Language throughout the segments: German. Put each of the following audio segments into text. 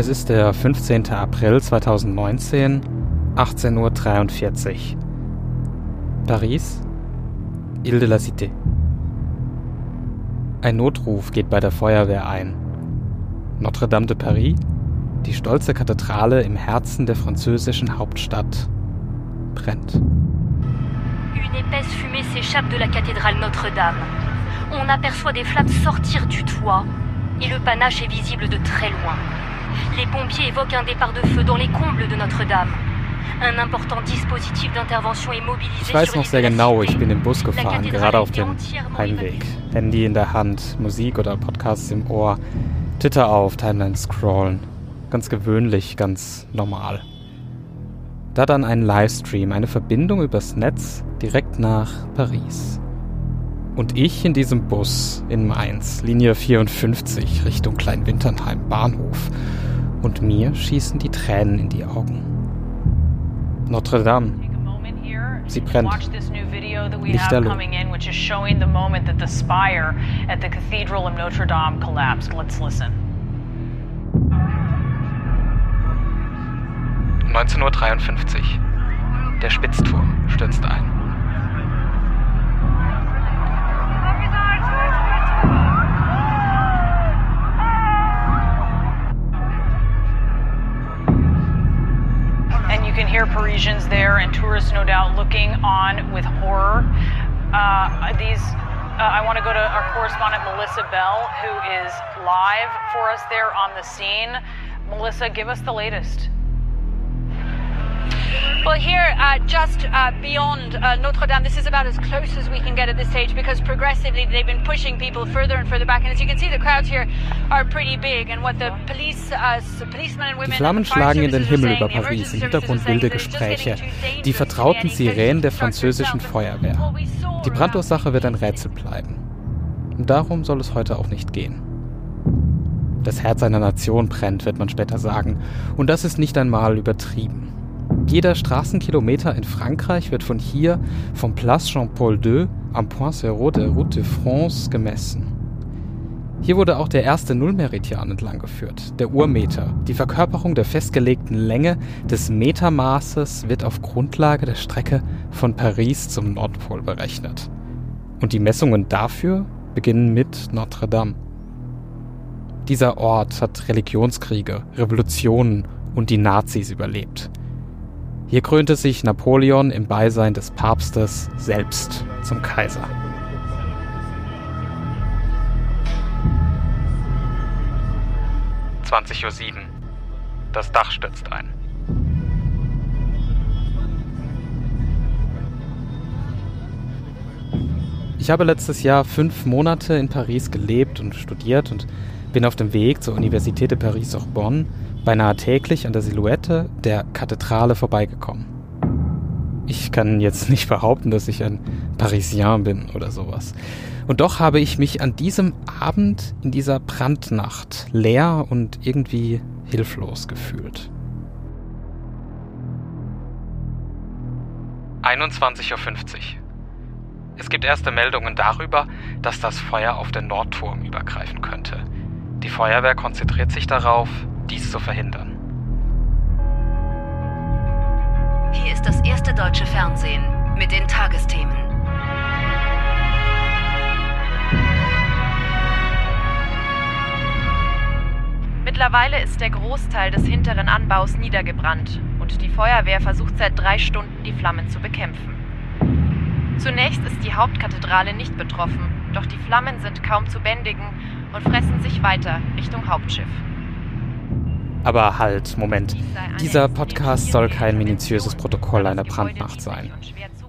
Es ist der 15. April 2019, 18.43 Uhr. Paris, Ile de la Cité. Ein Notruf geht bei der Feuerwehr ein. Notre-Dame de Paris, die stolze Kathedrale im Herzen der französischen Hauptstadt, brennt. Une épaisse fumée s'échappe de la cathédrale Notre-Dame. On aperçoit des flammes sortir du toit et le panache est visible de très loin. Les pompiers évoquent un départ de feu dans les combles de Notre-Dame. Un important dispositif d'intervention est mobilisé Ich weiß noch sehr genau, ich bin im Bus gefahren, gerade auf dem Heimweg. Handy in der Hand, Musik oder Podcasts im Ohr, Twitter auf, Timeline scrollen. Ganz gewöhnlich, ganz normal. Da dann ein Livestream, eine Verbindung übers Netz direkt nach Paris. Und ich in diesem Bus in Mainz, Linie 54, Richtung Kleinwinternheim Bahnhof. Und mir schießen die Tränen in die Augen. Notre Dame, Sie brennt. Watch this new video that we have Lichterloh. coming in, which is showing the moment that the spire at the Cathedral of Notre Dame collapsed. Let's listen. 19.53 Uhr. Der Spitzturm stürzt ein. Hear Parisians there and tourists, no doubt, looking on with horror. Uh, these. Uh, I want to go to our correspondent Melissa Bell, who is live for us there on the scene. Melissa, give us the latest. Well, here, uh, just uh, beyond uh, Notre Dame, this is about as close as we can get at this stage because progressively they've been pushing people further and further back. And as you can see, the crowds here are pretty big. And what the police, uh, policemen and women, Die Flammen schlagen in den Himmel über Paris, im Hintergrund wilde Gespräche, die vertrauten Sirenen der französischen Feuerwehr. Die Brandursache wird ein Rätsel bleiben. Und darum soll es heute auch nicht gehen. Das Herz einer Nation brennt, wird man später sagen. Und das ist nicht einmal übertrieben. Jeder Straßenkilometer in Frankreich wird von hier, vom Place Jean-Paul II am Point Zéro der Route de France gemessen. Hier wurde auch der erste Nullmeridian entlang geführt, der Urmeter. Die Verkörperung der festgelegten Länge des Metermaßes wird auf Grundlage der Strecke von Paris zum Nordpol berechnet. Und die Messungen dafür beginnen mit Notre Dame. Dieser Ort hat Religionskriege, Revolutionen und die Nazis überlebt. Hier krönte sich Napoleon im Beisein des Papstes selbst zum Kaiser. Uhr. Das Dach stürzt ein. Ich habe letztes Jahr fünf Monate in Paris gelebt und studiert und bin auf dem Weg zur Université de Paris-Sorbonne beinahe täglich an der Silhouette der Kathedrale vorbeigekommen. Ich kann jetzt nicht behaupten, dass ich ein Parisien bin oder sowas. Und doch habe ich mich an diesem Abend in dieser Brandnacht leer und irgendwie hilflos gefühlt. 21.50 Uhr. Es gibt erste Meldungen darüber, dass das Feuer auf den Nordturm übergreifen könnte. Die Feuerwehr konzentriert sich darauf, dies zu verhindern. Hier ist das erste deutsche Fernsehen mit den Tagesthemen. Mittlerweile ist der Großteil des hinteren Anbaus niedergebrannt und die Feuerwehr versucht seit drei Stunden, die Flammen zu bekämpfen. Zunächst ist die Hauptkathedrale nicht betroffen, doch die Flammen sind kaum zu bändigen und fressen sich weiter Richtung Hauptschiff. Aber halt, Moment. Dieser Podcast soll kein minutiöses Protokoll einer Brandnacht sein.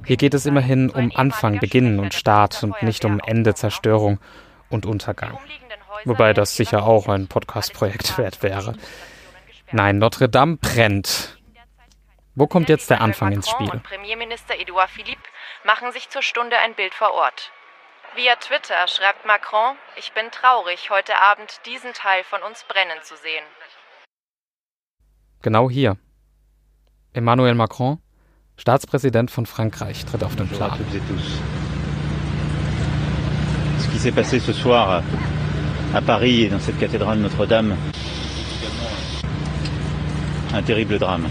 Hier geht es immerhin um Anfang, Beginn und Start und nicht um Ende, Zerstörung und Untergang. Wobei das sicher auch ein Podcast-Projekt wert wäre. Nein, Notre Dame brennt. Wo kommt jetzt der Anfang ins Spiel? Und Premierminister Edouard Philippe machen sich zur Stunde ein Bild vor Ort. Via Twitter schreibt Macron, ich bin traurig, heute Abend diesen Teil von uns brennen zu sehen. Genau hier. Emmanuel Macron, Staatspräsident von Frankreich, tritt auf den Plan. Ce qui s'est passé ce soir à Paris et dans cette cathédrale Notre-Dame un terrible drame.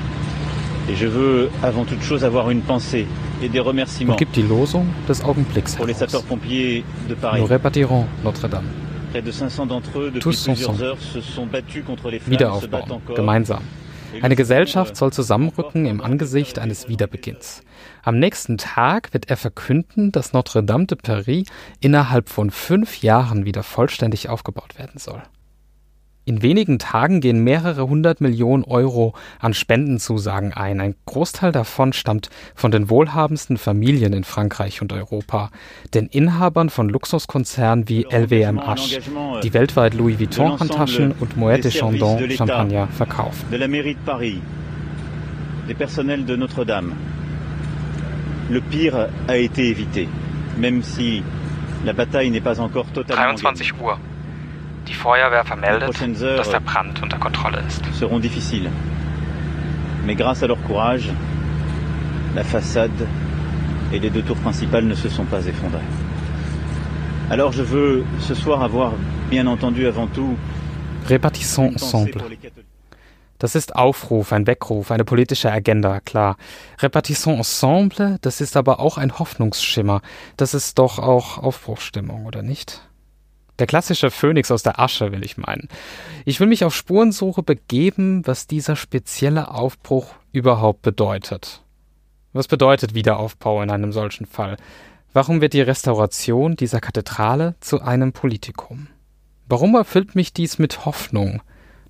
Et je veux avant toute chose avoir une pensée et des remerciements und gibt die Losung des Augenblicks pour les sapeurs-pompiers de Paris. Nous répartirons Notre-Dame. Près de 500 d'entre eux, depuis Tous plusieurs ensemble. heures, se sont battus contre les flammes, se battent encore. Gemeinsam. Eine Gesellschaft soll zusammenrücken im Angesicht eines Wiederbeginns. Am nächsten Tag wird er verkünden, dass Notre-Dame de Paris innerhalb von fünf Jahren wieder vollständig aufgebaut werden soll. In wenigen Tagen gehen mehrere hundert Millionen Euro an Spendenzusagen ein. Ein Großteil davon stammt von den wohlhabendsten Familien in Frankreich und Europa, den Inhabern von Luxuskonzernen wie LVMH, die weltweit Louis Vuitton-Handtaschen und Moet de Chandon Champagner verkaufen. de la mairie de Paris, des personnels de Notre-Dame. Le pire a été évité, même si la bataille n'est pas encore totalement gagnée. 23 Uhr. Die Feuerwehr vermeldet, dass der Brand unter Kontrolle ist. seront difficiles. Mais grâce à leur courage, la façade et les deux tours principales ne se sont pas effondrées. Alors je veux ce soir avoir bien entendu avant tout pensée ensemble. Das ist Aufruf, ein Weckruf, eine politische Agenda, klar. Repartissons ensemble, das ist aber auch ein Hoffnungsschimmer. Das ist doch auch Aufbruchsstimmung, oder nicht? Der klassische Phönix aus der Asche, will ich meinen. Ich will mich auf Spurensuche begeben, was dieser spezielle Aufbruch überhaupt bedeutet. Was bedeutet Wiederaufbau in einem solchen Fall? Warum wird die Restauration dieser Kathedrale zu einem Politikum? Warum erfüllt mich dies mit Hoffnung?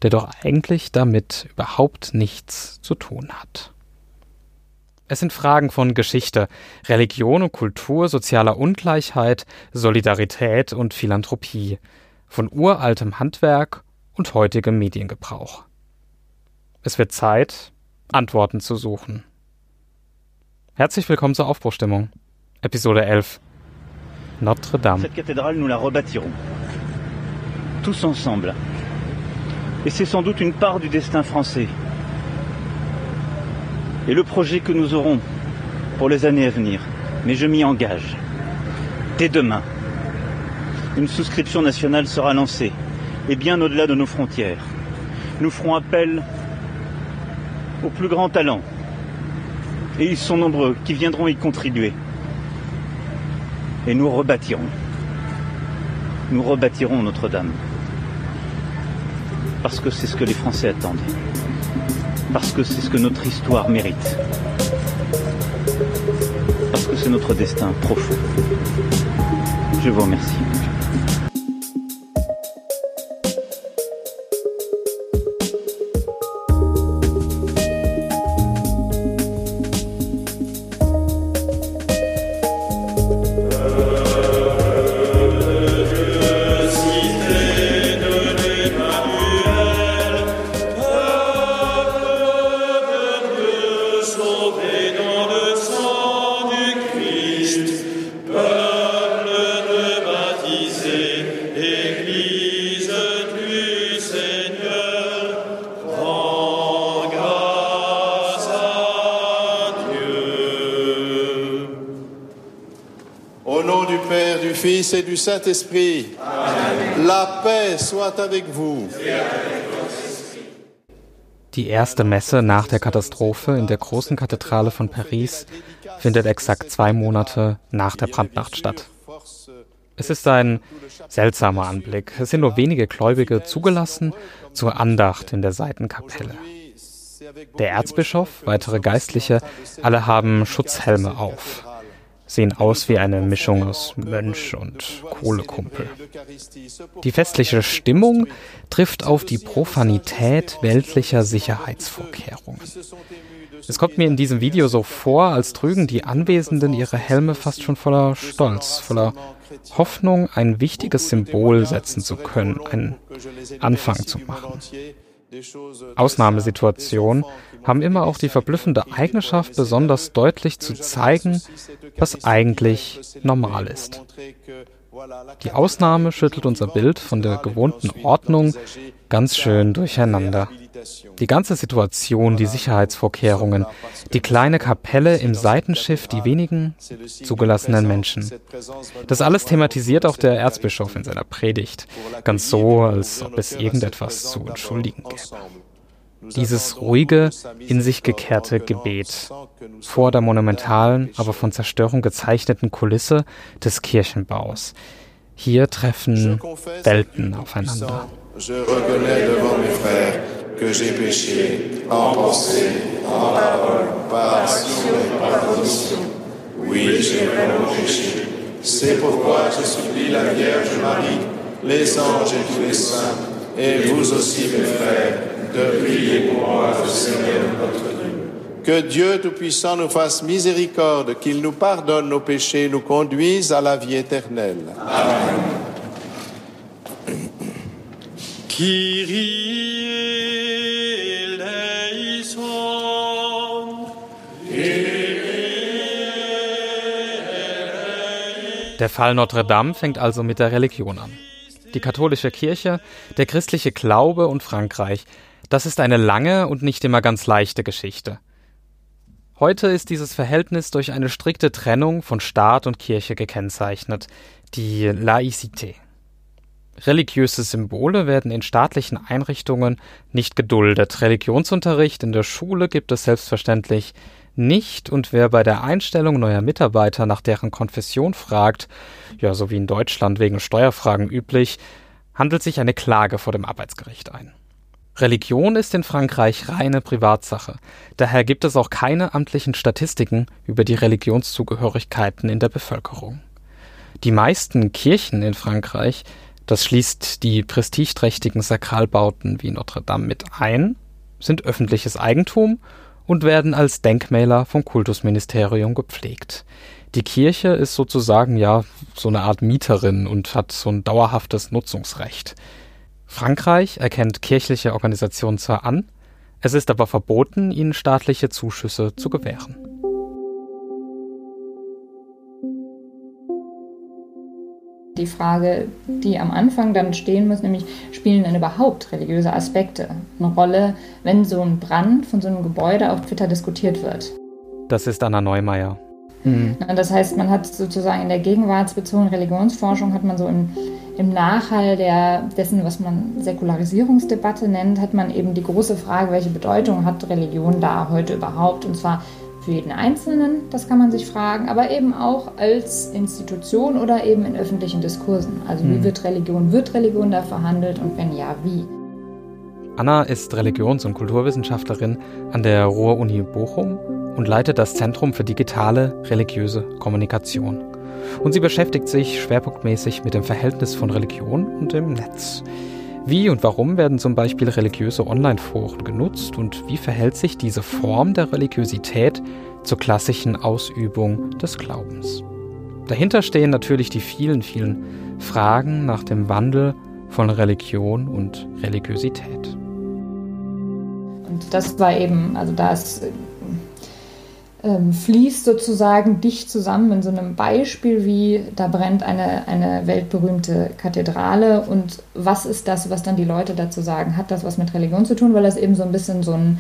der doch eigentlich damit überhaupt nichts zu tun hat. Es sind Fragen von Geschichte, Religion und Kultur, sozialer Ungleichheit, Solidarität und Philanthropie, von uraltem Handwerk und heutigem Mediengebrauch. Es wird Zeit, Antworten zu suchen. Herzlich willkommen zur Aufbruchstimmung. Episode 11. Notre Dame. Cette cathédrale, nous la rebâtirons. Tous ensemble. Et c'est sans doute une part du destin français. Et le projet que nous aurons pour les années à venir. Mais je m'y engage. Dès demain, une souscription nationale sera lancée. Et bien au-delà de nos frontières. Nous ferons appel aux plus grands talents. Et ils sont nombreux qui viendront y contribuer. Et nous rebâtirons nous rebâtirons Notre-Dame. Parce que c'est ce que les Français attendent. Parce que c'est ce que notre histoire mérite. Parce que c'est notre destin profond. Je vous remercie. Fils et du Saint-Esprit, la paix soit avec vous. Die erste Messe nach der Katastrophe in der großen Kathedrale von Paris findet exakt zwei Monate nach der Brandnacht statt. Es ist ein seltsamer Anblick. Es sind nur wenige Gläubige zugelassen zur Andacht in der Seitenkapelle. Der Erzbischof, weitere Geistliche, alle haben Schutzhelme auf, sehen aus wie eine Mischung aus Mönch und Kohlekumpel. Die festliche Stimmung trifft auf die Profanität weltlicher Sicherheitsvorkehrungen. Es kommt mir in diesem Video so vor, als trügen die Anwesenden ihre Helme fast schon voller Stolz, voller Hoffnung, ein wichtiges Symbol setzen zu können, einen Anfang zu machen. Ausnahmesituationen haben immer auch die verblüffende Eigenschaft, besonders deutlich zu zeigen, was eigentlich normal ist. Die Ausnahme schüttelt unser Bild von der gewohnten Ordnung ganz schön durcheinander. Die ganze Situation, die Sicherheitsvorkehrungen, die kleine Kapelle im Seitenschiff, die wenigen zugelassenen Menschen. Das alles thematisiert auch der Erzbischof in seiner Predigt. Ganz so, als ob es irgendetwas zu entschuldigen gäbe. Dieses ruhige, in sich gekehrte Gebet vor der monumentalen, aber von Zerstörung gezeichneten Kulisse des Kirchenbaus. Hier treffen Welten aufeinander. Je reconnais devant mes frères que j'ai péché en pensée, en parole, par action et par omission. Oui, j'ai vraiment péché. C'est pourquoi je supplie la Vierge Marie, les anges et tous les saints, et vous aussi, mes frères, de prier pour moi, le Seigneur notre Dieu. Que Dieu Tout-Puissant nous fasse miséricorde, qu'il nous pardonne nos péchés, nous conduise à la vie éternelle. Amen. Der Fall Notre Dame fängt also mit der Religion an. Die katholische Kirche, der christliche Glaube und Frankreich, das ist eine lange und nicht immer ganz leichte Geschichte. Heute ist dieses Verhältnis durch eine strikte Trennung von Staat und Kirche gekennzeichnet, die Laïcité. Religiöse Symbole werden in staatlichen Einrichtungen nicht geduldet. Religionsunterricht in der Schule gibt es selbstverständlich nicht und wer bei der Einstellung neuer Mitarbeiter nach deren Konfession fragt, ja, so wie in Deutschland wegen Steuerfragen üblich, handelt sich eine Klage vor dem Arbeitsgericht ein. Religion ist in Frankreich reine Privatsache. Daher gibt es auch keine amtlichen Statistiken über die Religionszugehörigkeiten in der Bevölkerung. Die meisten Kirchen in Frankreich, das schließt die prestigeträchtigen Sakralbauten wie Notre Dame mit ein, sind öffentliches Eigentum und werden als Denkmäler vom Kultusministerium gepflegt. Die Kirche ist sozusagen ja so eine Art Mieterin und hat so ein dauerhaftes Nutzungsrecht. Frankreich erkennt kirchliche Organisationen zwar an, es ist aber verboten, ihnen staatliche Zuschüsse zu gewähren. Die Frage, die am Anfang dann stehen muss, nämlich spielen denn überhaupt religiöse Aspekte eine Rolle, wenn so ein Brand von so einem Gebäude auf Twitter diskutiert wird? Das ist Anna Neumeier. Mhm. Das heißt, man hat sozusagen in der gegenwartsbezogenen Religionsforschung hat man so im, im Nachhall der, dessen, was man Säkularisierungsdebatte nennt, hat man eben die große Frage, welche Bedeutung hat Religion da heute überhaupt? Und zwar für jeden Einzelnen, das kann man sich fragen, aber eben auch als Institution oder eben in öffentlichen Diskursen. Also wie mhm. wird Religion, wird Religion da verhandelt und wenn ja, wie? Anna ist Religions- und Kulturwissenschaftlerin an der Ruhr-Uni Bochum und leitet das Zentrum für digitale religiöse Kommunikation. Und sie beschäftigt sich schwerpunktmäßig mit dem Verhältnis von Religion und dem Netz. Wie und warum werden zum Beispiel religiöse Online-Foren genutzt und wie verhält sich diese Form der Religiosität zur klassischen Ausübung des Glaubens? Dahinter stehen natürlich die vielen, vielen Fragen nach dem Wandel von Religion und Religiosität. Und das war eben, also da ist ähm, fließt sozusagen dicht zusammen in so einem Beispiel wie, da brennt eine, eine weltberühmte Kathedrale und was ist das, was dann die Leute dazu sagen? Hat das was mit Religion zu tun, weil das eben so ein bisschen so ein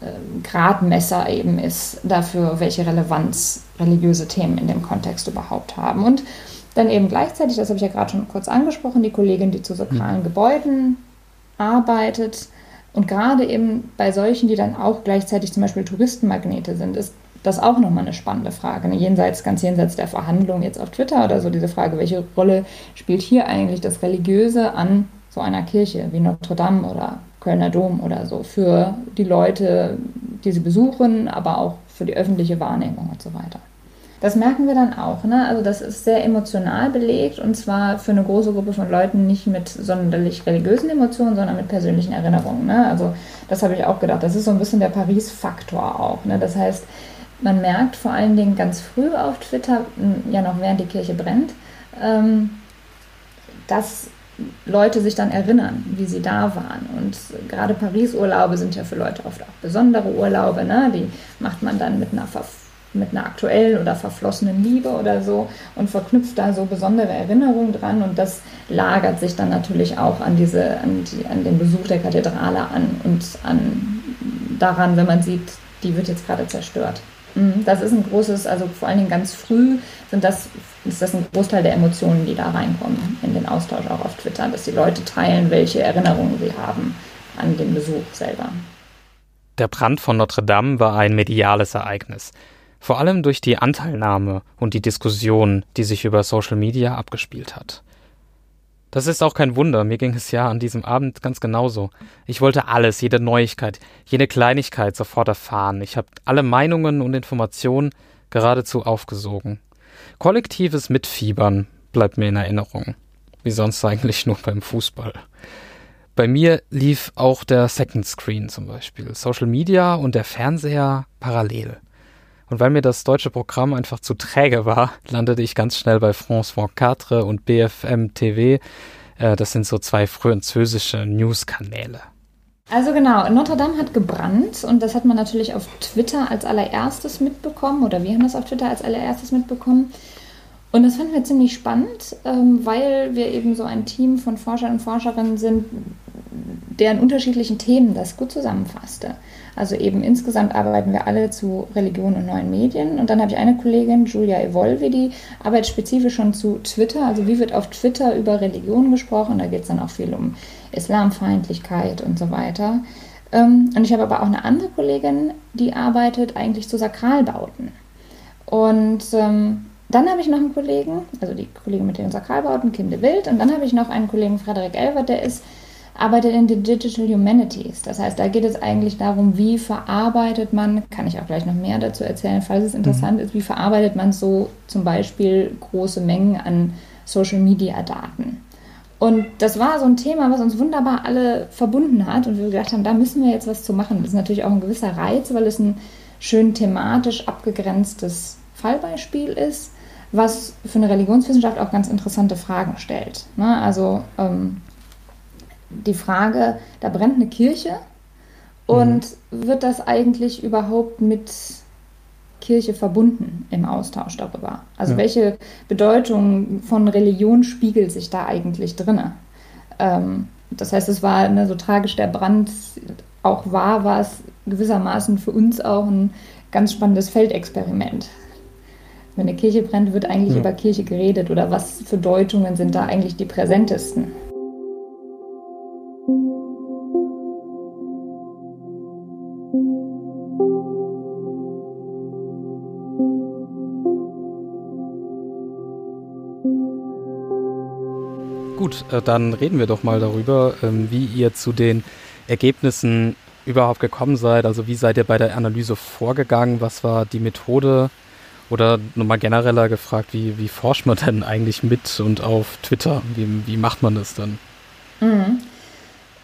äh, Gradmesser eben ist dafür, welche Relevanz religiöse Themen in dem Kontext überhaupt haben. Und dann eben gleichzeitig, das habe ich ja gerade schon kurz angesprochen, die Kollegin, die zu sakralen mhm. Gebäuden arbeitet, und gerade eben bei solchen, die dann auch gleichzeitig zum Beispiel Touristenmagnete sind, ist das auch nochmal eine spannende Frage. Ne? Jenseits, ganz jenseits der Verhandlungen jetzt auf Twitter oder so, diese Frage, welche Rolle spielt hier eigentlich das Religiöse an so einer Kirche wie Notre Dame oder Kölner Dom oder so für die Leute, die sie besuchen, aber auch für die öffentliche Wahrnehmung und so weiter. Das merken wir dann auch. Ne? Also das ist sehr emotional belegt und zwar für eine große Gruppe von Leuten nicht mit sonderlich religiösen Emotionen, sondern mit persönlichen Erinnerungen. Ne? Also das habe ich auch gedacht. Das ist so ein bisschen der Paris-Faktor auch. Ne? Das heißt, man merkt vor allen Dingen ganz früh auf Twitter, ja noch während die Kirche brennt, ähm, dass Leute sich dann erinnern, wie sie da waren. Und gerade Paris-Urlaube sind ja für Leute oft auch besondere Urlaube. Ne? Die macht man dann mit einer, mit einer aktuellen oder verflossenen Liebe oder so und verknüpft da so besondere Erinnerungen dran. Und das lagert sich dann natürlich auch an, diese, an, die, an den Besuch der Kathedrale an und an daran, wenn man sieht, die wird jetzt gerade zerstört. Mhm, das ist ein großes, also vor allen Dingen ganz früh sind das, ist das ein Großteil der Emotionen, die da reinkommen in den Austausch auch auf Twitter, dass die Leute teilen, welche Erinnerungen sie haben an den Besuch selber. Der Brand von Notre Dame war ein mediales Ereignis. Vor allem durch die Anteilnahme und die Diskussion, die sich über Social Media abgespielt hat. Das ist auch kein Wunder, mir ging es ja an diesem Abend ganz genauso. Ich wollte alles, jede Neuigkeit, jede Kleinigkeit sofort erfahren. Ich habe alle Meinungen und Informationen geradezu aufgesogen. Kollektives Mitfiebern bleibt mir in Erinnerung. Wie sonst eigentlich nur beim Fußball. Bei mir lief auch der Second Screen zum Beispiel, Social Media und der Fernseher parallel. Und weil mir das deutsche Programm einfach zu träge war, landete ich ganz schnell bei France 24 und BFM TV. Äh, das sind so zwei französische News-Kanäle. Also genau, Notre Dame hat gebrannt und das hat man natürlich auf Twitter als allererstes mitbekommen oder wir haben das auf Twitter als allererstes mitbekommen. Und das fanden wir ziemlich spannend, ähm, weil wir eben so ein Team von Forschern und Forscherinnen sind, deren unterschiedlichen Themen das gut zusammenfasste. Also eben insgesamt arbeiten wir alle zu Religion und neuen Medien. Und dann habe ich eine Kollegin, Julia Evolvi, die arbeitet spezifisch schon zu Twitter. Also wie wird auf Twitter über Religion gesprochen? Da geht es dann auch viel um Islamfeindlichkeit und so weiter. Ähm, und ich habe aber auch eine andere Kollegin, die arbeitet eigentlich zu Sakralbauten. Und ähm, dann habe ich noch einen Kollegen, also die Kollegin mit den Sakralbauten, Kim de Wild. Und dann habe ich noch einen Kollegen, Frederik Elbert, der ist arbeitet in den Digital Humanities. Das heißt, da geht es eigentlich darum, wie verarbeitet man, kann ich auch gleich noch mehr dazu erzählen, falls es interessant mhm. ist, wie verarbeitet man so zum Beispiel große Mengen an Social Media Daten. Und das war so ein Thema, was uns wunderbar alle verbunden hat und wir gedacht haben, da müssen wir jetzt was zu machen. Das ist natürlich auch ein gewisser Reiz, weil es ein schön thematisch abgegrenztes Fallbeispiel ist, was für eine Religionswissenschaft auch ganz interessante Fragen stellt. Ne? Also ähm, die Frage, da brennt eine Kirche und mhm. wird das eigentlich überhaupt mit Kirche verbunden im Austausch darüber? Also ja. welche Bedeutung von Religion spiegelt sich da eigentlich drin? Ähm, das heißt, es war ne, so tragisch der Brand auch war, war es gewissermaßen für uns auch ein ganz spannendes Feldexperiment. Wenn eine Kirche brennt, wird eigentlich ja. über Kirche geredet oder was für Deutungen sind da eigentlich die präsentesten? Gut, äh, dann reden wir doch mal darüber, ähm, wie ihr zu den Ergebnissen überhaupt gekommen seid. Also wie seid ihr bei der Analyse vorgegangen? Was war die Methode? Oder nochmal genereller gefragt, wie, wie forscht man denn eigentlich mit und auf Twitter? Wie, wie macht man das dann? Mhm.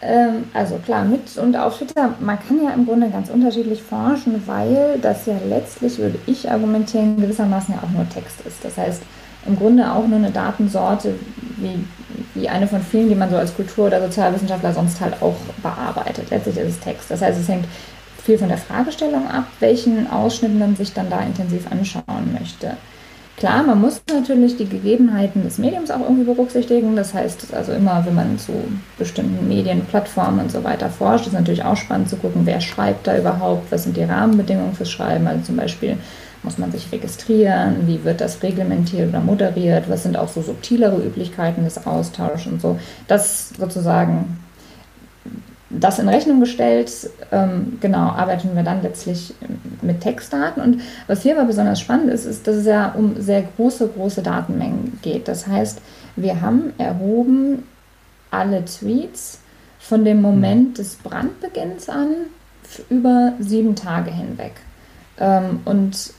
Ähm, also klar, mit und auf Twitter, man kann ja im Grunde ganz unterschiedlich forschen, weil das ja letztlich, würde ich argumentieren, gewissermaßen ja auch nur Text ist. Das heißt, im Grunde auch nur eine Datensorte wie, wie eine von vielen, die man so als Kultur- oder Sozialwissenschaftler sonst halt auch bearbeitet. Letztlich ist es Text. Das heißt, es hängt viel von der Fragestellung ab, welchen Ausschnitt man sich dann da intensiv anschauen möchte. Klar, man muss natürlich die Gegebenheiten des Mediums auch irgendwie berücksichtigen. Das heißt, also immer, wenn man zu bestimmten Medien, Plattformen und so weiter forscht, ist natürlich auch spannend zu gucken, wer schreibt da überhaupt, was sind die Rahmenbedingungen fürs Schreiben. Also zum Beispiel muss man sich registrieren? Wie wird das reglementiert oder moderiert? Was sind auch so subtilere Üblichkeiten des Austauschs und so? Das sozusagen, das in Rechnung gestellt, ähm, genau, arbeiten wir dann letztlich mit Textdaten. Und was hier aber besonders spannend ist, ist, dass es ja um sehr große, große Datenmengen geht. Das heißt, wir haben erhoben alle Tweets von dem Moment des Brandbeginns an über sieben Tage hinweg. Ähm, und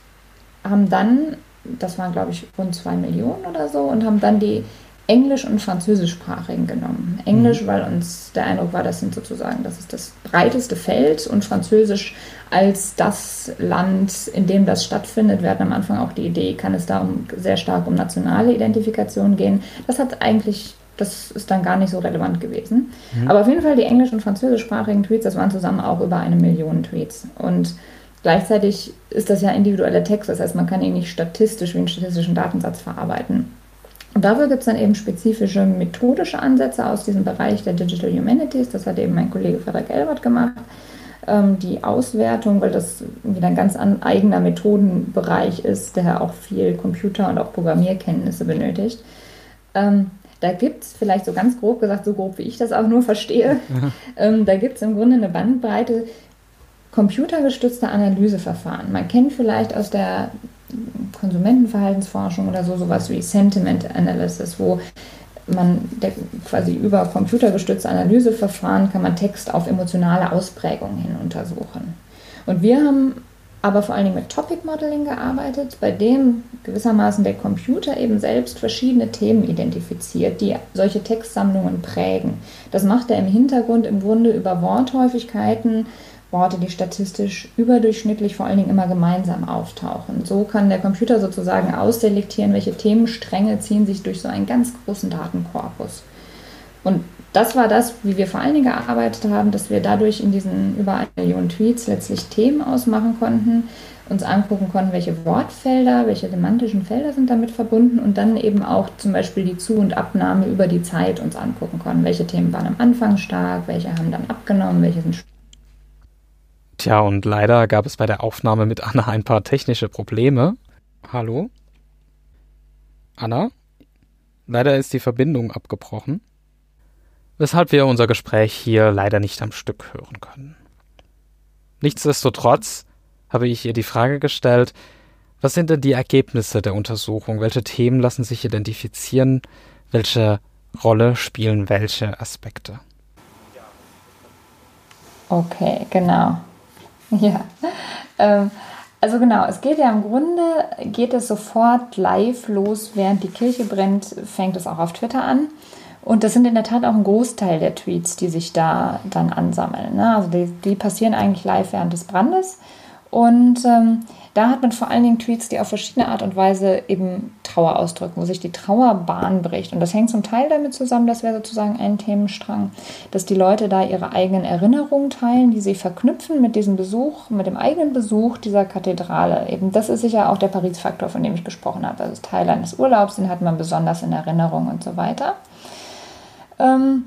haben dann, das waren glaube ich rund zwei Millionen oder so, und haben dann die Englisch- und Französischsprachigen genommen. Englisch, mhm. weil uns der Eindruck war, das sind sozusagen, das ist das breiteste Feld und Französisch als das Land, in dem das stattfindet. Wir hatten am Anfang auch die Idee, kann es da um, sehr stark um nationale Identifikation gehen. Das hat eigentlich, das ist dann gar nicht so relevant gewesen. Mhm. Aber auf jeden Fall die englisch- und französischsprachigen Tweets, das waren zusammen auch über eine Million Tweets. Und Gleichzeitig ist das ja individueller Text, das heißt, man kann ihn nicht statistisch wie einen statistischen Datensatz verarbeiten. Und dafür gibt es dann eben spezifische methodische Ansätze aus diesem Bereich der Digital Humanities. Das hat eben mein Kollege Frederik Elbert gemacht. Ähm, die Auswertung, weil das wieder ein ganz eigener Methodenbereich ist, der auch viel Computer- und auch Programmierkenntnisse benötigt. Ähm, da gibt es vielleicht so ganz grob gesagt, so grob wie ich das auch nur verstehe, ähm, da gibt es im Grunde eine Bandbreite computergestützte Analyseverfahren. Man kennt vielleicht aus der Konsumentenverhaltensforschung oder so sowas wie Sentiment Analysis, wo man quasi über computergestützte Analyseverfahren kann man Text auf emotionale Ausprägungen hin untersuchen. Und wir haben aber vor allen Dingen mit Topic Modeling gearbeitet, bei dem gewissermaßen der Computer eben selbst verschiedene Themen identifiziert, die solche Textsammlungen prägen. Das macht er im Hintergrund im Grunde über Worthäufigkeiten, Worte, die statistisch überdurchschnittlich vor allen Dingen immer gemeinsam auftauchen. So kann der Computer sozusagen ausselektieren, welche Themenstränge ziehen sich durch so einen ganz großen Datenkorpus. Und das war das, wie wir vor allen Dingen gearbeitet haben, dass wir dadurch in diesen über eine Million Tweets letztlich Themen ausmachen konnten, uns angucken konnten, welche Wortfelder, welche semantischen Felder sind damit verbunden und dann eben auch zum Beispiel die Zu- und Abnahme über die Zeit uns angucken konnten. Welche Themen waren am Anfang stark, welche haben dann abgenommen, welche sind Tja, und leider gab es bei der Aufnahme mit Anna ein paar technische Probleme. Hallo? Anna? Leider ist die Verbindung abgebrochen weshalb wir unser Gespräch hier leider nicht am Stück hören können. Nichtsdestotrotz habe ich ihr die Frage gestellt, was sind denn die Ergebnisse der Untersuchung? Welche Themen lassen sich identifizieren? Welche Rolle spielen welche Aspekte? Okay, genau. Ja. Ähm, also genau, es geht ja im Grunde, geht es sofort live los, während die Kirche brennt, fängt es auch auf Twitter an. Und das sind in der Tat auch ein Großteil der Tweets, die sich da dann ansammeln. Ne? Also die, die, passieren eigentlich live während des Brandes. Und ähm, da hat man vor allen Dingen Tweets, die auf verschiedene Art und Weise eben Trauer ausdrücken, wo sich die Trauerbahn bricht. Und das hängt zum Teil damit zusammen, das wäre sozusagen ein Themenstrang, dass die Leute da ihre eigenen Erinnerungen teilen, die sie verknüpfen mit diesem Besuch, mit dem eigenen Besuch dieser Kathedrale. Eben das ist sicher auch der Paris-Faktor, von dem ich gesprochen habe. Also Teil eines Urlaubs, den hat man besonders in Erinnerung und so weiter. Ähm,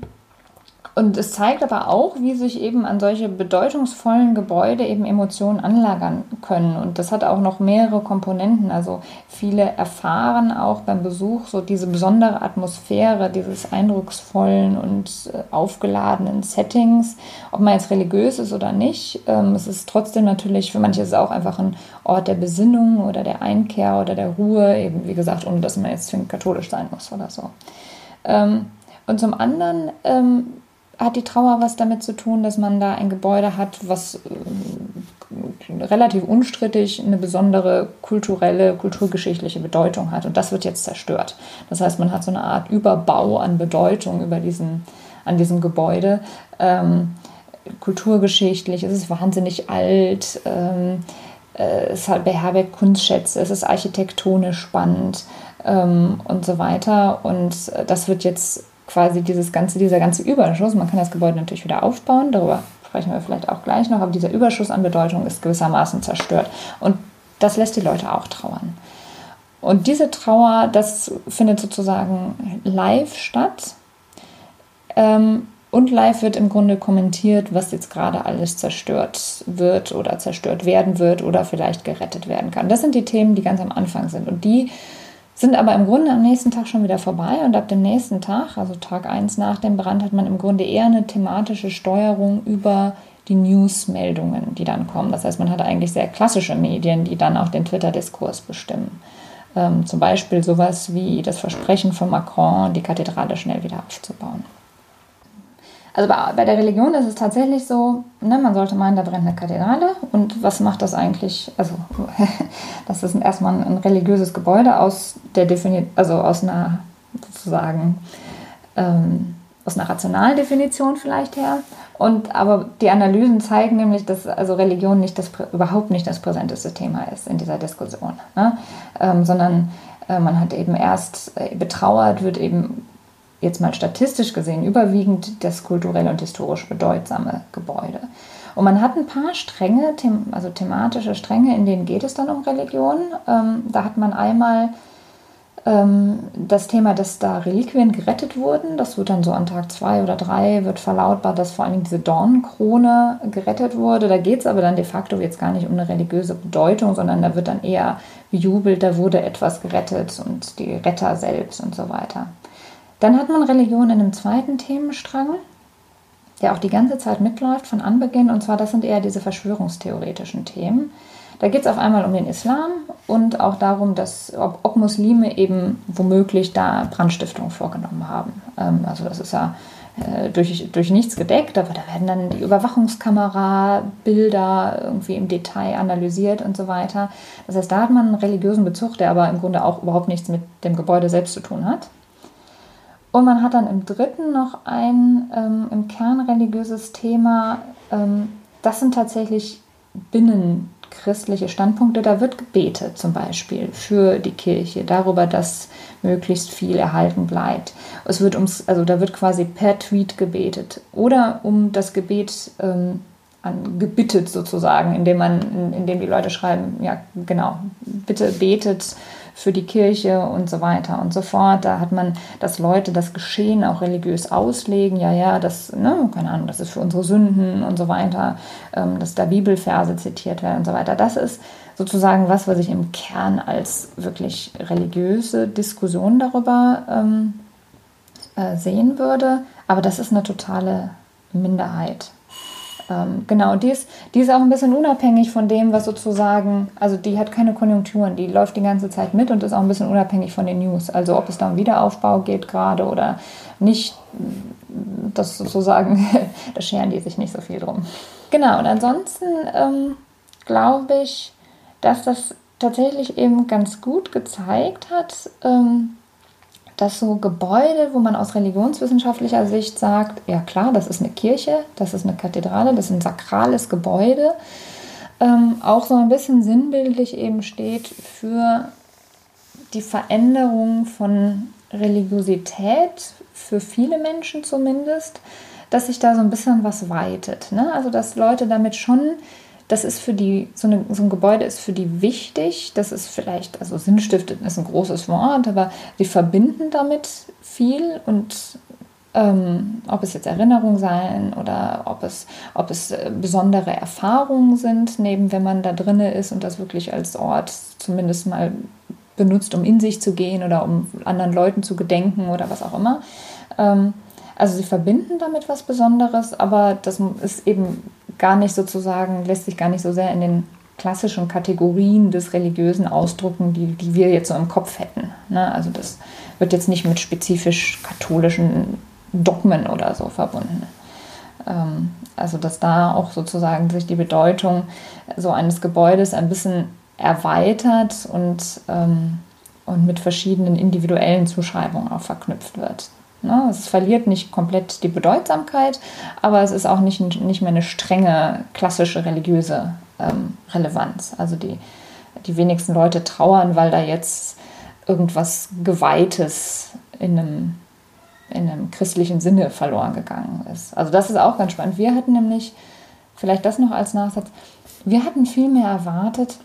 und es zeigt aber auch, wie sich eben an solche bedeutungsvollen Gebäude eben Emotionen anlagern können. Und das hat auch noch mehrere Komponenten. Also viele erfahren auch beim Besuch so diese besondere Atmosphäre dieses eindrucksvollen und äh, aufgeladenen Settings. Ob man jetzt religiös ist oder nicht, ähm, es ist trotzdem natürlich, für manche ist es auch einfach ein Ort der Besinnung oder der Einkehr oder der Ruhe. Eben wie gesagt, ohne dass man jetzt zwingend katholisch sein muss oder so. Ähm, und zum anderen ähm, hat die Trauer was damit zu tun, dass man da ein Gebäude hat, was äh, relativ unstrittig eine besondere kulturelle, kulturgeschichtliche Bedeutung hat. Und das wird jetzt zerstört. Das heißt, man hat so eine Art Überbau an Bedeutung über diesen, an diesem Gebäude. Ähm, kulturgeschichtlich, es ist wahnsinnig alt, ähm, äh, es beherbergt Kunstschätze, es ist architektonisch spannend ähm, und so weiter. Und das wird jetzt quasi dieses ganze, dieser ganze Überschuss, man kann das Gebäude natürlich wieder aufbauen, darüber sprechen wir vielleicht auch gleich noch, aber dieser Überschuss an Bedeutung ist gewissermaßen zerstört. Und das lässt die Leute auch trauern. Und diese Trauer, das findet sozusagen live statt. Ähm, und live wird im Grunde kommentiert, was jetzt gerade alles zerstört wird oder zerstört werden wird oder vielleicht gerettet werden kann. Das sind die Themen, die ganz am Anfang sind. Und die sind aber im Grunde am nächsten Tag schon wieder vorbei und ab dem nächsten Tag, also Tag 1 nach dem Brand, hat man im Grunde eher eine thematische Steuerung über die Newsmeldungen, die dann kommen. Das heißt, man hat eigentlich sehr klassische Medien, die dann auch den Twitter-Diskurs bestimmen. Ähm, zum Beispiel sowas wie das Versprechen von Macron, die Kathedrale schnell wieder aufzubauen. Also bei, bei der Religion ist es tatsächlich so, ne, man sollte meinen, da brennt eine Kathedrale. Und was macht das eigentlich? Also, das ist erstmal ein, ein religiöses Gebäude aus der Defini also aus einer sozusagen ähm, aus einer rationalen Definition vielleicht her. Und aber die Analysen zeigen nämlich, dass also Religion nicht das überhaupt nicht das präsenteste Thema ist in dieser Diskussion, ne? ähm, sondern äh, man hat eben erst äh, betrauert, wird eben jetzt mal statistisch gesehen überwiegend das kulturell und historisch bedeutsame Gebäude. Und man hat ein paar Stränge, also thematische Stränge, in denen geht es dann um Religion. Ähm, da hat man einmal ähm, das Thema, dass da Reliquien gerettet wurden. Das wird dann so an Tag zwei oder drei wird verlautbart, dass vor allem diese Dornenkrone gerettet wurde. Da geht es aber dann de facto jetzt gar nicht um eine religiöse Bedeutung, sondern da wird dann eher gejubelt, da wurde etwas gerettet und die Retter selbst und so weiter. Dann hat man Religion in einem zweiten Themenstrang. der auch die ganze Zeit mitläuft von Anbeginn. Und zwar, das sind eher diese verschwörungstheoretischen Themen. Da geht es auf einmal um den Islam und auch darum, dass ob, ob Muslime eben womöglich da Brandstiftung vorgenommen haben. Ähm, also das ist ja äh, durch, durch nichts gedeckt, aber da werden dann die Überwachungskamera-Bilder irgendwie im Detail analysiert und so weiter. Das heißt, da hat man einen religiösen Bezug, der aber im Grunde auch überhaupt nichts mit dem Gebäude selbst zu tun hat. Und man hat dann im dritten noch ein ähm, im Kern religiöses Thema. Ähm, das sind tatsächlich binnenchristliche Standpunkte. Da wird gebetet zum Beispiel für die Kirche, darüber, dass möglichst viel erhalten bleibt. Es wird ums, also da wird quasi per Tweet gebetet. Oder um das Gebet ähm, an, gebittet sozusagen, indem man, indem die Leute schreiben, ja genau, bitte betet für die Kirche und so weiter und so fort. Da hat man, dass Leute das Geschehen auch religiös auslegen. Ja, ja, das, ne, keine Ahnung, das ist für unsere Sünden und so weiter, ähm, dass da Bibelverse zitiert werden und so weiter. Das ist sozusagen was, was ich im Kern als wirklich religiöse Diskussion darüber ähm, äh, sehen würde. Aber das ist eine totale Minderheit. Ähm, genau, die ist, die ist auch ein bisschen unabhängig von dem, was sozusagen, also die hat keine Konjunkturen, die läuft die ganze Zeit mit und ist auch ein bisschen unabhängig von den News. Also ob es da um Wiederaufbau geht gerade oder nicht, das sozusagen, da scheren die sich nicht so viel drum. Genau, und ansonsten ähm, glaube ich, dass das tatsächlich eben ganz gut gezeigt hat, ähm, dass so Gebäude, wo man aus religionswissenschaftlicher Sicht sagt, ja klar, das ist eine Kirche, das ist eine Kathedrale, das ist ein sakrales Gebäude, ähm, auch so ein bisschen sinnbildlich eben steht für die Veränderung von Religiosität, für viele Menschen zumindest, dass sich da so ein bisschen was weitet. Ne? Also dass Leute damit schon das ist für die, so, eine, so, ein Gebäude ist für die wichtig. Das ist vielleicht, also Sinnstiftet ist ein großes Wort, aber sie verbinden damit viel und ähm, ob es jetzt Erinnerungen sein oder ob es, ob es äh, besondere Erfahrungen sind, neben wenn man da drinne ist und das wirklich als Ort zumindest mal benutzt, um in sich zu gehen oder um anderen Leuten zu gedenken oder was auch immer. Ähm, also sie verbinden damit was Besonderes, aber das ist eben gar nicht sozusagen, lässt sich gar nicht so sehr in den klassischen Kategorien des Religiösen ausdrucken, die, die wir jetzt so im Kopf hätten. Ne? Also das wird jetzt nicht mit spezifisch katholischen Dogmen oder so verbunden. Ähm, also dass da auch sozusagen sich die Bedeutung so eines Gebäudes ein bisschen erweitert und, ähm, und mit verschiedenen individuellen Zuschreibungen auch verknüpft wird. Ne? Es verliert nicht komplett die Bedeutsamkeit, aber es ist auch nicht, nicht mehr eine strenge klassische religiöse ähm, Relevanz. Also die, die wenigsten Leute trauern, weil da jetzt irgendwas Geweihtes in einem, in einem christlichen Sinne verloren gegangen ist. Also das ist auch ganz spannend. Wir hatten nämlich, vielleicht das noch als Nachsatz, wir hatten viel mehr erwartet,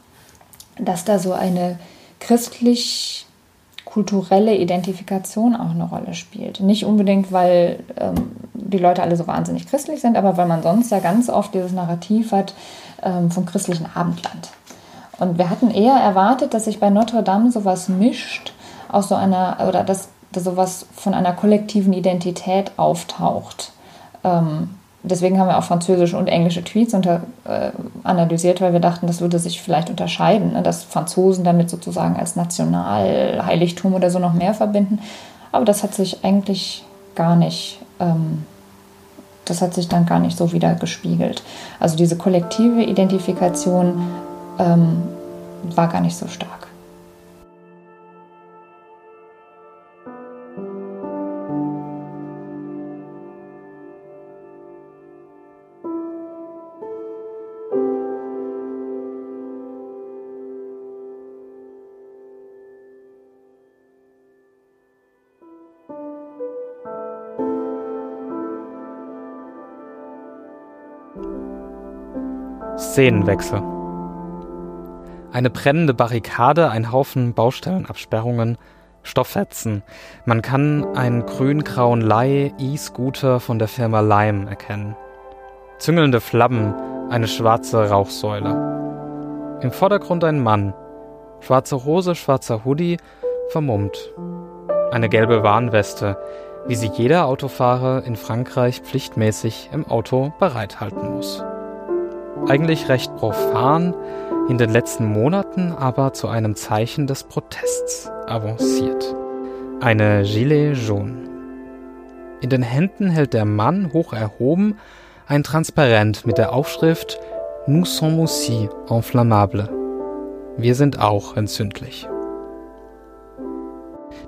dass da so eine christlich kulturelle Identifikation auch eine Rolle spielt. Nicht unbedingt, weil ähm, die Leute alle so wahnsinnig christlich sind, aber weil man sonst ja ganz oft dieses Narrativ hat ähm, vom christlichen Abendland. Und wir hatten eher erwartet, dass sich bei Notre Dame sowas mischt aus so einer, oder dass, dass sowas von einer kollektiven Identität auftaucht. Ähm, deswegen haben wir auch französische und englische Tweets unter, äh, analysiert, weil wir dachten, das würde sich vielleicht unterscheiden, ne? dass Franzosen damit sozusagen als Nationalheiligtum oder so noch mehr verbinden. Aber das hat sich eigentlich gar nicht, ähm, das hat sich dann gar nicht so wieder gespiegelt. Also diese kollektive Identifikation ähm, war gar nicht so stark. Szenenwechsel. Eine brennende Barrikade, ein Haufen Baustellenabsperrungen, Stofffetzen. Man kann einen grün-grauen Leih E-Scooter von der Firma Lime erkennen. Züngelnde Flammen, eine schwarze Rauchsäule. Im Vordergrund ein Mann. Schwarze Hose, schwarzer Hoodie, vermummt. Eine gelbe Warnweste. wie sie jeder Autofahrer in Frankreich pflichtmäßig im Auto bereithalten muss. Eigentlich recht profan, in den letzten Monaten aber zu einem Zeichen des Protests avanciert. Eine Gilet jaune. In den Händen hält der Mann hoch erhoben ein Transparent mit der Aufschrift Nous sommes aussi inflammables. Wir sind auch entzündlich.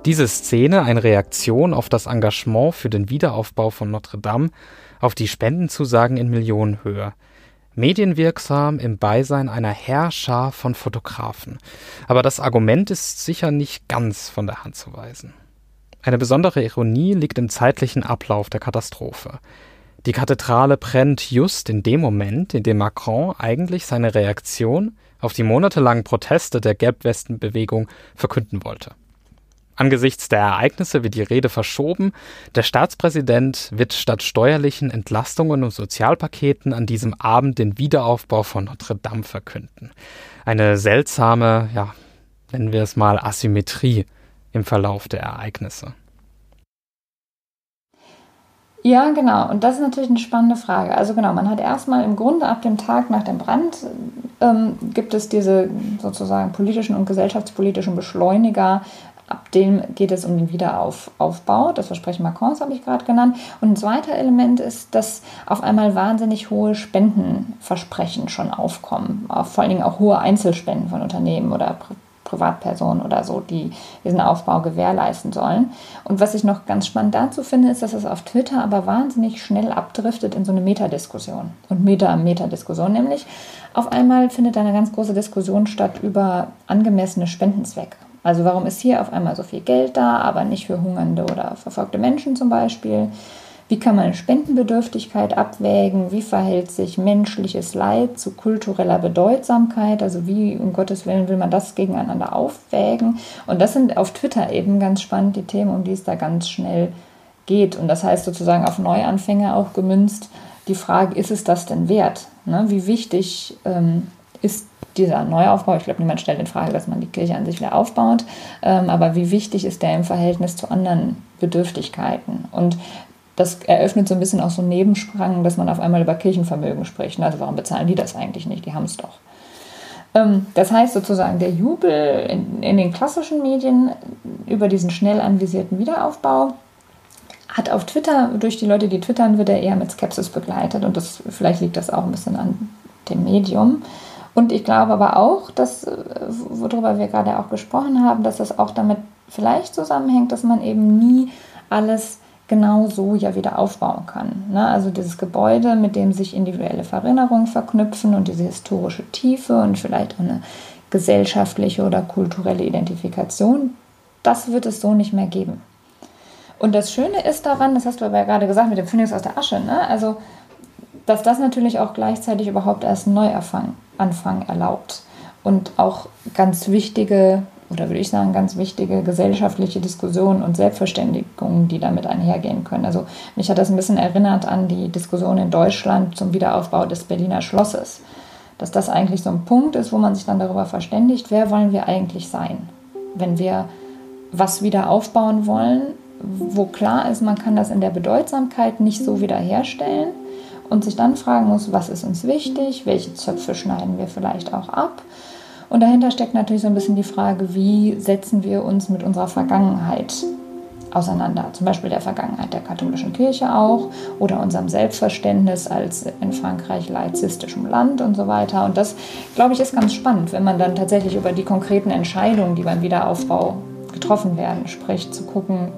Diese Szene eine Reaktion auf das Engagement für den Wiederaufbau von Notre Dame, auf die Spendenzusagen in Millionenhöhe. Medienwirksam im Beisein einer Herrschar von Fotografen. Aber das Argument ist sicher nicht ganz von der Hand zu weisen. Eine besondere Ironie liegt im zeitlichen Ablauf der Katastrophe. Die Kathedrale brennt just in dem Moment, in dem Macron eigentlich seine Reaktion auf die monatelangen Proteste der Gelbwestenbewegung verkünden wollte. Angesichts der Ereignisse wird die Rede verschoben. Der Staatspräsident wird statt steuerlichen Entlastungen und Sozialpaketen an diesem Abend den Wiederaufbau von Notre Dame verkünden. Eine seltsame, ja, nennen wir es mal Asymmetrie im Verlauf der Ereignisse. Ja, genau. Und das ist natürlich eine spannende Frage. Also genau, man hat erstmal im Grunde ab dem Tag nach dem Brand ähm, gibt es diese sozusagen politischen und gesellschaftspolitischen Beschleuniger, Ab dem geht es um den Wiederaufbau. Das Versprechen Macrons habe ich gerade genannt. Und ein zweiter Element ist, dass auf einmal wahnsinnig hohe Spendenversprechen schon aufkommen. Vor allen Dingen auch hohe Einzelspenden von Unternehmen oder Pri Privatpersonen oder so, die diesen Aufbau gewährleisten sollen. Und was ich noch ganz spannend dazu finde, ist, dass es auf Twitter aber wahnsinnig schnell abdriftet in so eine Metadiskussion. Und Meta-Metadiskussion nämlich. Auf einmal findet da eine ganz große Diskussion statt über angemessene Spendenzwecke. Also warum ist hier auf einmal so viel Geld da, aber nicht für hungernde oder verfolgte Menschen zum Beispiel? Wie kann man Spendenbedürftigkeit abwägen? Wie verhält sich menschliches Leid zu kultureller Bedeutsamkeit? Also wie um Gottes Willen will man das gegeneinander aufwägen? Und das sind auf Twitter eben ganz spannend die Themen, um die es da ganz schnell geht. Und das heißt sozusagen auf Neuanfänger auch gemünzt die Frage, ist es das denn wert? Ne? Wie wichtig ähm, ist dieser Neuaufbau, ich glaube, niemand stellt in Frage, dass man die Kirche an sich wieder aufbaut, ähm, aber wie wichtig ist der im Verhältnis zu anderen Bedürftigkeiten? Und das eröffnet so ein bisschen auch so einen Nebensprang, dass man auf einmal über Kirchenvermögen spricht. Also warum bezahlen die das eigentlich nicht? Die haben es doch. Ähm, das heißt sozusagen, der Jubel in, in den klassischen Medien über diesen schnell anvisierten Wiederaufbau hat auf Twitter, durch die Leute, die twittern, wird er eher mit Skepsis begleitet und das, vielleicht liegt das auch ein bisschen an dem Medium. Und ich glaube aber auch, dass, äh, worüber wir gerade auch gesprochen haben, dass das auch damit vielleicht zusammenhängt, dass man eben nie alles genau so ja wieder aufbauen kann. Ne? Also dieses Gebäude, mit dem sich individuelle Erinnerungen verknüpfen und diese historische Tiefe und vielleicht auch eine gesellschaftliche oder kulturelle Identifikation, das wird es so nicht mehr geben. Und das Schöne ist daran, das hast du aber ja gerade gesagt mit dem Phönix aus der Asche, ne? also dass das natürlich auch gleichzeitig überhaupt erst einen Neuanfang Anfang erlaubt. Und auch ganz wichtige, oder würde ich sagen, ganz wichtige gesellschaftliche Diskussionen und Selbstverständigungen, die damit einhergehen können. Also mich hat das ein bisschen erinnert an die Diskussion in Deutschland zum Wiederaufbau des Berliner Schlosses. Dass das eigentlich so ein Punkt ist, wo man sich dann darüber verständigt, wer wollen wir eigentlich sein, wenn wir was wieder aufbauen wollen, wo klar ist, man kann das in der Bedeutsamkeit nicht so wiederherstellen und sich dann fragen muss, was ist uns wichtig, welche Zöpfe schneiden wir vielleicht auch ab. Und dahinter steckt natürlich so ein bisschen die Frage, wie setzen wir uns mit unserer Vergangenheit auseinander. Zum Beispiel der Vergangenheit der katholischen Kirche auch oder unserem Selbstverständnis als in Frankreich laizistischem Land und so weiter. Und das, glaube ich, ist ganz spannend, wenn man dann tatsächlich über die konkreten Entscheidungen, die beim Wiederaufbau getroffen werden, spricht, zu gucken,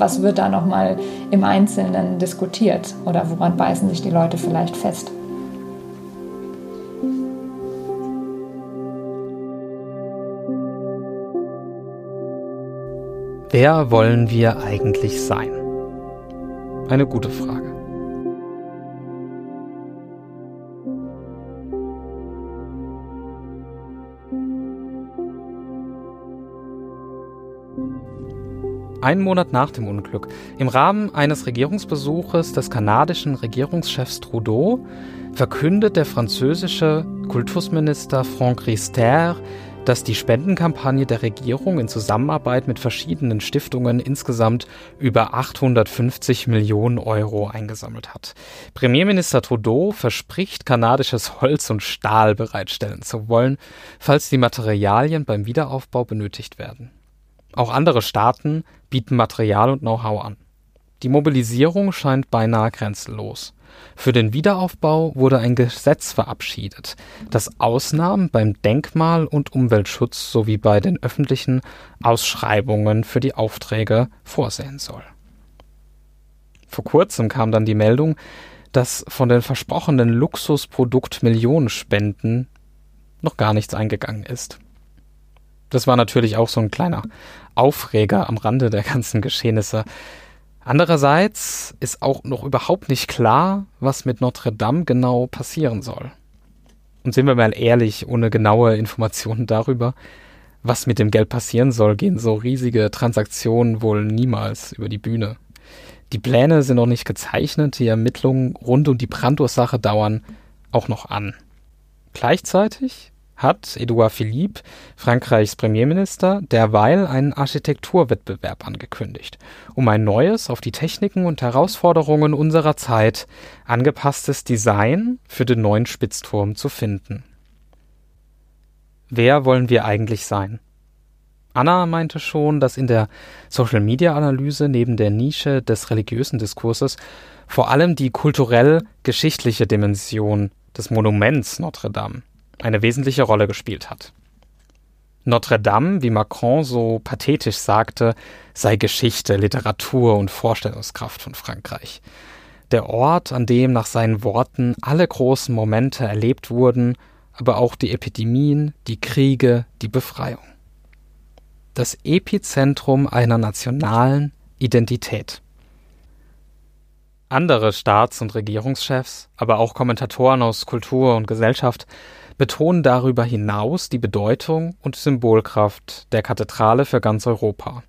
was wird da nochmal im Einzelnen diskutiert oder woran beißen sich die Leute vielleicht fest? Wer wollen wir eigentlich sein? Eine gute Frage. Einen Monat nach dem Unglück, im Rahmen eines Regierungsbesuches des kanadischen Regierungschefs Trudeau, verkündet der französische Kultusminister Franck Rister dass die Spendenkampagne der Regierung in Zusammenarbeit mit verschiedenen Stiftungen insgesamt über 850 Millionen Euro eingesammelt hat. Premierminister Trudeau verspricht, kanadisches Holz und Stahl bereitstellen zu wollen, falls die Materialien beim Wiederaufbau benötigt werden. Auch andere Staaten bieten Material und Know-how an. Die Mobilisierung scheint beinahe grenzenlos. Für den Wiederaufbau wurde ein Gesetz verabschiedet, das Ausnahmen beim Denkmal- und Umweltschutz sowie bei den öffentlichen Ausschreibungen für die Aufträge vorsehen soll. Vor kurzem kam dann die Meldung, dass von den versprochenen Luxusprodukt Millionenspenden noch gar nichts eingegangen ist. Das war natürlich auch so ein kleiner Aufreger am Rande der ganzen Geschehnisse. Andererseits ist auch noch überhaupt nicht klar, was mit Notre Dame genau passieren soll. Und sind wir mal ehrlich, ohne genaue Informationen darüber, was mit dem Geld passieren soll, gehen so riesige Transaktionen wohl niemals über die Bühne. Die Pläne sind noch nicht gezeichnet, die Ermittlungen rund um die Brandursache dauern auch noch an. Gleichzeitig hat Edouard Philippe, Frankreichs Premierminister, derweil einen Architekturwettbewerb angekündigt, um ein neues, auf die Techniken und Herausforderungen unserer Zeit angepasstes Design für den neuen Spitzturm zu finden. Wer wollen wir eigentlich sein? Anna meinte schon, dass in der Social-Media-Analyse neben der Nische des religiösen Diskurses vor allem die kulturell-geschichtliche Dimension des Monuments Notre Dame eine wesentliche Rolle gespielt hat. Notre Dame, wie Macron so pathetisch sagte, sei Geschichte, Literatur und Vorstellungskraft von Frankreich. Der Ort, an dem nach seinen Worten alle großen Momente erlebt wurden, aber auch die Epidemien, die Kriege, die Befreiung. Das Epizentrum einer nationalen Identität. Andere Staats- und Regierungschefs, aber auch Kommentatoren aus Kultur und Gesellschaft betonen darüber hinaus die Bedeutung und Symbolkraft der Kathedrale für ganz Europa.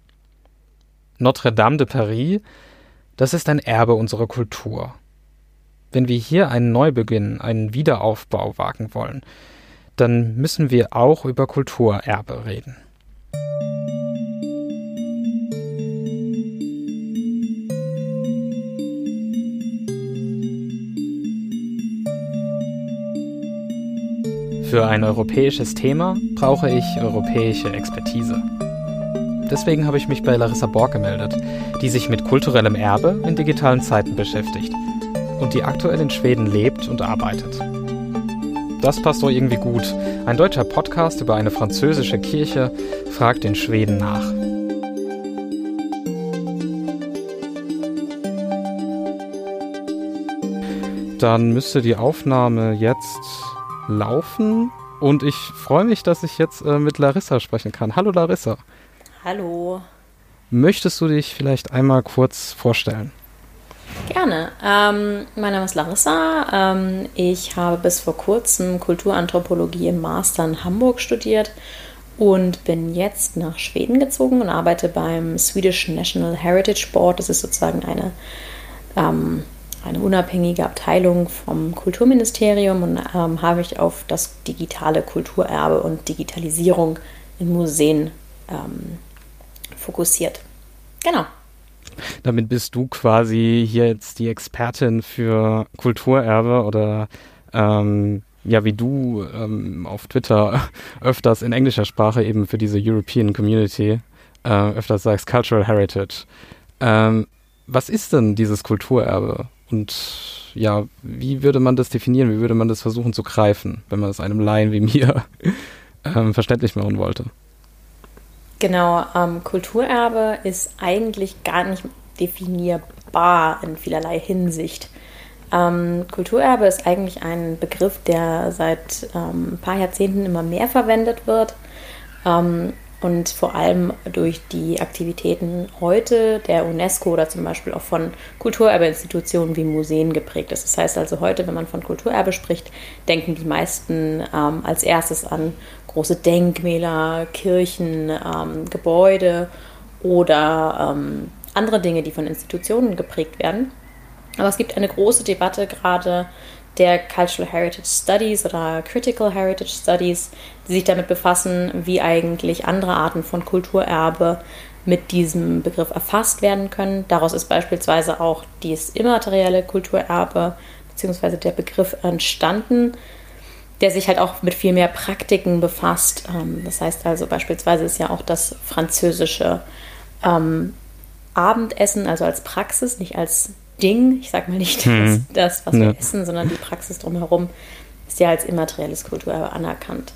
Notre Dame de Paris, das ist ein Erbe unserer Kultur. Wenn wir hier einen Neubeginn, einen Wiederaufbau wagen wollen, dann müssen wir auch über Kulturerbe reden. Für ein europäisches Thema brauche ich europäische Expertise. Deswegen habe ich mich bei Larissa Borg gemeldet, die sich mit kulturellem Erbe in digitalen Zeiten beschäftigt und die aktuell in Schweden lebt und arbeitet. Das passt doch irgendwie gut. Ein deutscher Podcast über eine französische Kirche fragt in Schweden nach. Dann müsste die Aufnahme jetzt laufen und ich freue mich, dass ich jetzt äh, mit Larissa sprechen kann. Hallo Larissa. Hallo. Möchtest du dich vielleicht einmal kurz vorstellen? Gerne. Ähm, mein Name ist Larissa. Ähm, ich habe bis vor kurzem Kulturanthropologie im Master in Hamburg studiert und bin jetzt nach Schweden gezogen und arbeite beim Swedish National Heritage Board. Das ist sozusagen eine ähm, eine unabhängige Abteilung vom Kulturministerium und ähm, habe mich auf das digitale Kulturerbe und Digitalisierung in Museen ähm, fokussiert. Genau. Damit bist du quasi hier jetzt die Expertin für Kulturerbe oder ähm, ja, wie du ähm, auf Twitter öfters in englischer Sprache eben für diese European Community äh, öfters sagst, Cultural Heritage. Ähm, was ist denn dieses Kulturerbe? Und ja, wie würde man das definieren? Wie würde man das versuchen zu greifen, wenn man es einem Laien wie mir ähm, verständlich machen wollte? Genau, ähm, Kulturerbe ist eigentlich gar nicht definierbar in vielerlei Hinsicht. Ähm, Kulturerbe ist eigentlich ein Begriff, der seit ähm, ein paar Jahrzehnten immer mehr verwendet wird. Und vor allem durch die Aktivitäten heute der UNESCO oder zum Beispiel auch von Kulturerbeinstitutionen wie Museen geprägt ist. Das heißt also heute, wenn man von Kulturerbe spricht, denken die meisten ähm, als erstes an große Denkmäler, Kirchen, ähm, Gebäude oder ähm, andere Dinge, die von Institutionen geprägt werden. Aber es gibt eine große Debatte gerade der Cultural Heritage Studies oder Critical Heritage Studies, die sich damit befassen, wie eigentlich andere Arten von Kulturerbe mit diesem Begriff erfasst werden können. Daraus ist beispielsweise auch dieses immaterielle Kulturerbe bzw. der Begriff entstanden, der sich halt auch mit viel mehr Praktiken befasst. Ähm, das heißt also beispielsweise ist ja auch das französische ähm, Abendessen, also als Praxis, nicht als Ding, ich sage mal nicht hm. das, das, was ja. wir essen, sondern die Praxis drumherum, ist ja als immaterielles Kulturerbe anerkannt.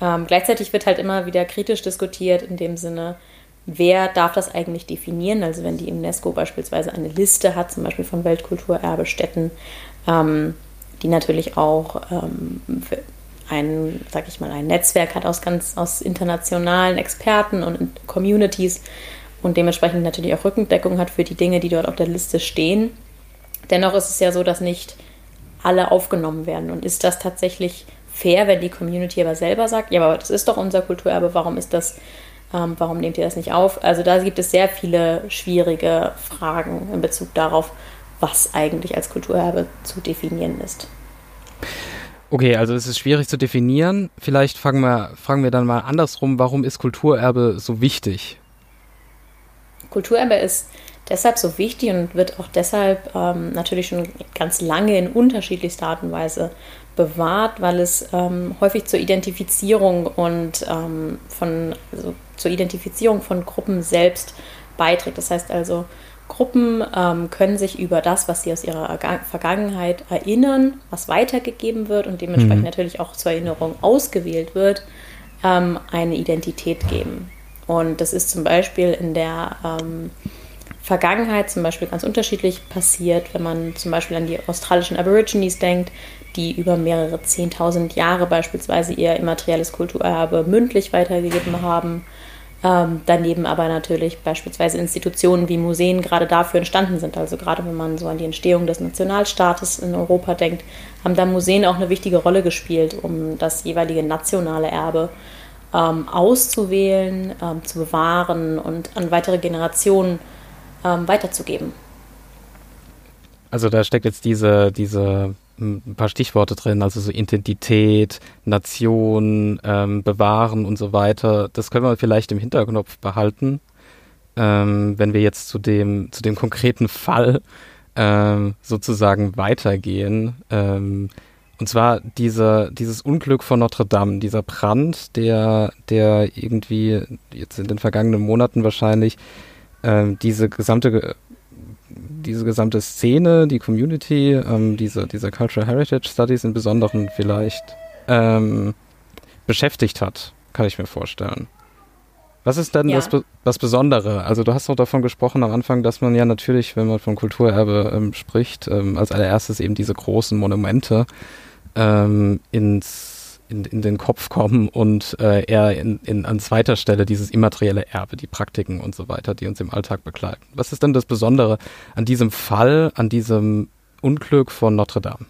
Ähm, gleichzeitig wird halt immer wieder kritisch diskutiert in dem Sinne, wer darf das eigentlich definieren? Also wenn die UNESCO beispielsweise eine Liste hat, zum Beispiel von Weltkulturerbestätten, ähm, die natürlich auch ähm, ein, sag ich mal, ein Netzwerk hat aus ganz aus internationalen Experten und Communities, und dementsprechend natürlich auch Rückendeckung hat für die Dinge, die dort auf der Liste stehen. Dennoch ist es ja so, dass nicht alle aufgenommen werden. Und ist das tatsächlich fair, wenn die Community aber selber sagt, ja, aber das ist doch unser Kulturerbe, warum ist das, ähm, warum nehmt ihr das nicht auf? Also da gibt es sehr viele schwierige Fragen in Bezug darauf, was eigentlich als Kulturerbe zu definieren ist. Okay, also es ist schwierig zu definieren. Vielleicht fragen wir, fragen wir dann mal andersrum, warum ist Kulturerbe so wichtig? Kulturerbe ist deshalb so wichtig und wird auch deshalb ähm, natürlich schon ganz lange in unterschiedlichster Art und Weise bewahrt, weil es ähm, häufig zur Identifizierung und ähm, von also zur Identifizierung von Gruppen selbst beiträgt. Das heißt also, Gruppen ähm, können sich über das, was sie aus ihrer Vergangenheit erinnern, was weitergegeben wird und dementsprechend mhm. natürlich auch zur Erinnerung ausgewählt wird, ähm, eine Identität geben. Und das ist zum Beispiel in der ähm, Vergangenheit zum Beispiel ganz unterschiedlich passiert, wenn man zum Beispiel an die australischen Aborigines denkt, die über mehrere Zehntausend Jahre beispielsweise ihr immaterielles Kulturerbe mündlich weitergegeben haben. Ähm, daneben aber natürlich beispielsweise Institutionen wie Museen gerade dafür entstanden sind. Also gerade wenn man so an die Entstehung des Nationalstaates in Europa denkt, haben da Museen auch eine wichtige Rolle gespielt, um das jeweilige nationale Erbe ähm, auszuwählen, ähm, zu bewahren und an weitere Generationen ähm, weiterzugeben. Also da steckt jetzt diese, diese hm, ein paar Stichworte drin, also so Identität, Nation, ähm, bewahren und so weiter. Das können wir vielleicht im Hinterkopf behalten, ähm, wenn wir jetzt zu dem, zu dem konkreten Fall ähm, sozusagen weitergehen. Und zwar diese, dieses Unglück von Notre Dame, dieser Brand, der, der irgendwie jetzt in den vergangenen Monaten wahrscheinlich ähm, diese gesamte diese gesamte Szene, die Community, ähm, diese, diese Cultural Heritage Studies im Besonderen vielleicht ähm, beschäftigt hat, kann ich mir vorstellen. Was ist denn ja. das, das Besondere? Also du hast doch davon gesprochen am Anfang, dass man ja natürlich, wenn man von Kulturerbe ähm, spricht, ähm, als allererstes eben diese großen Monumente ähm, ins, in, in den Kopf kommen und äh, eher in, in, an zweiter Stelle dieses immaterielle Erbe, die Praktiken und so weiter, die uns im Alltag begleiten. Was ist denn das Besondere an diesem Fall, an diesem Unglück von Notre Dame?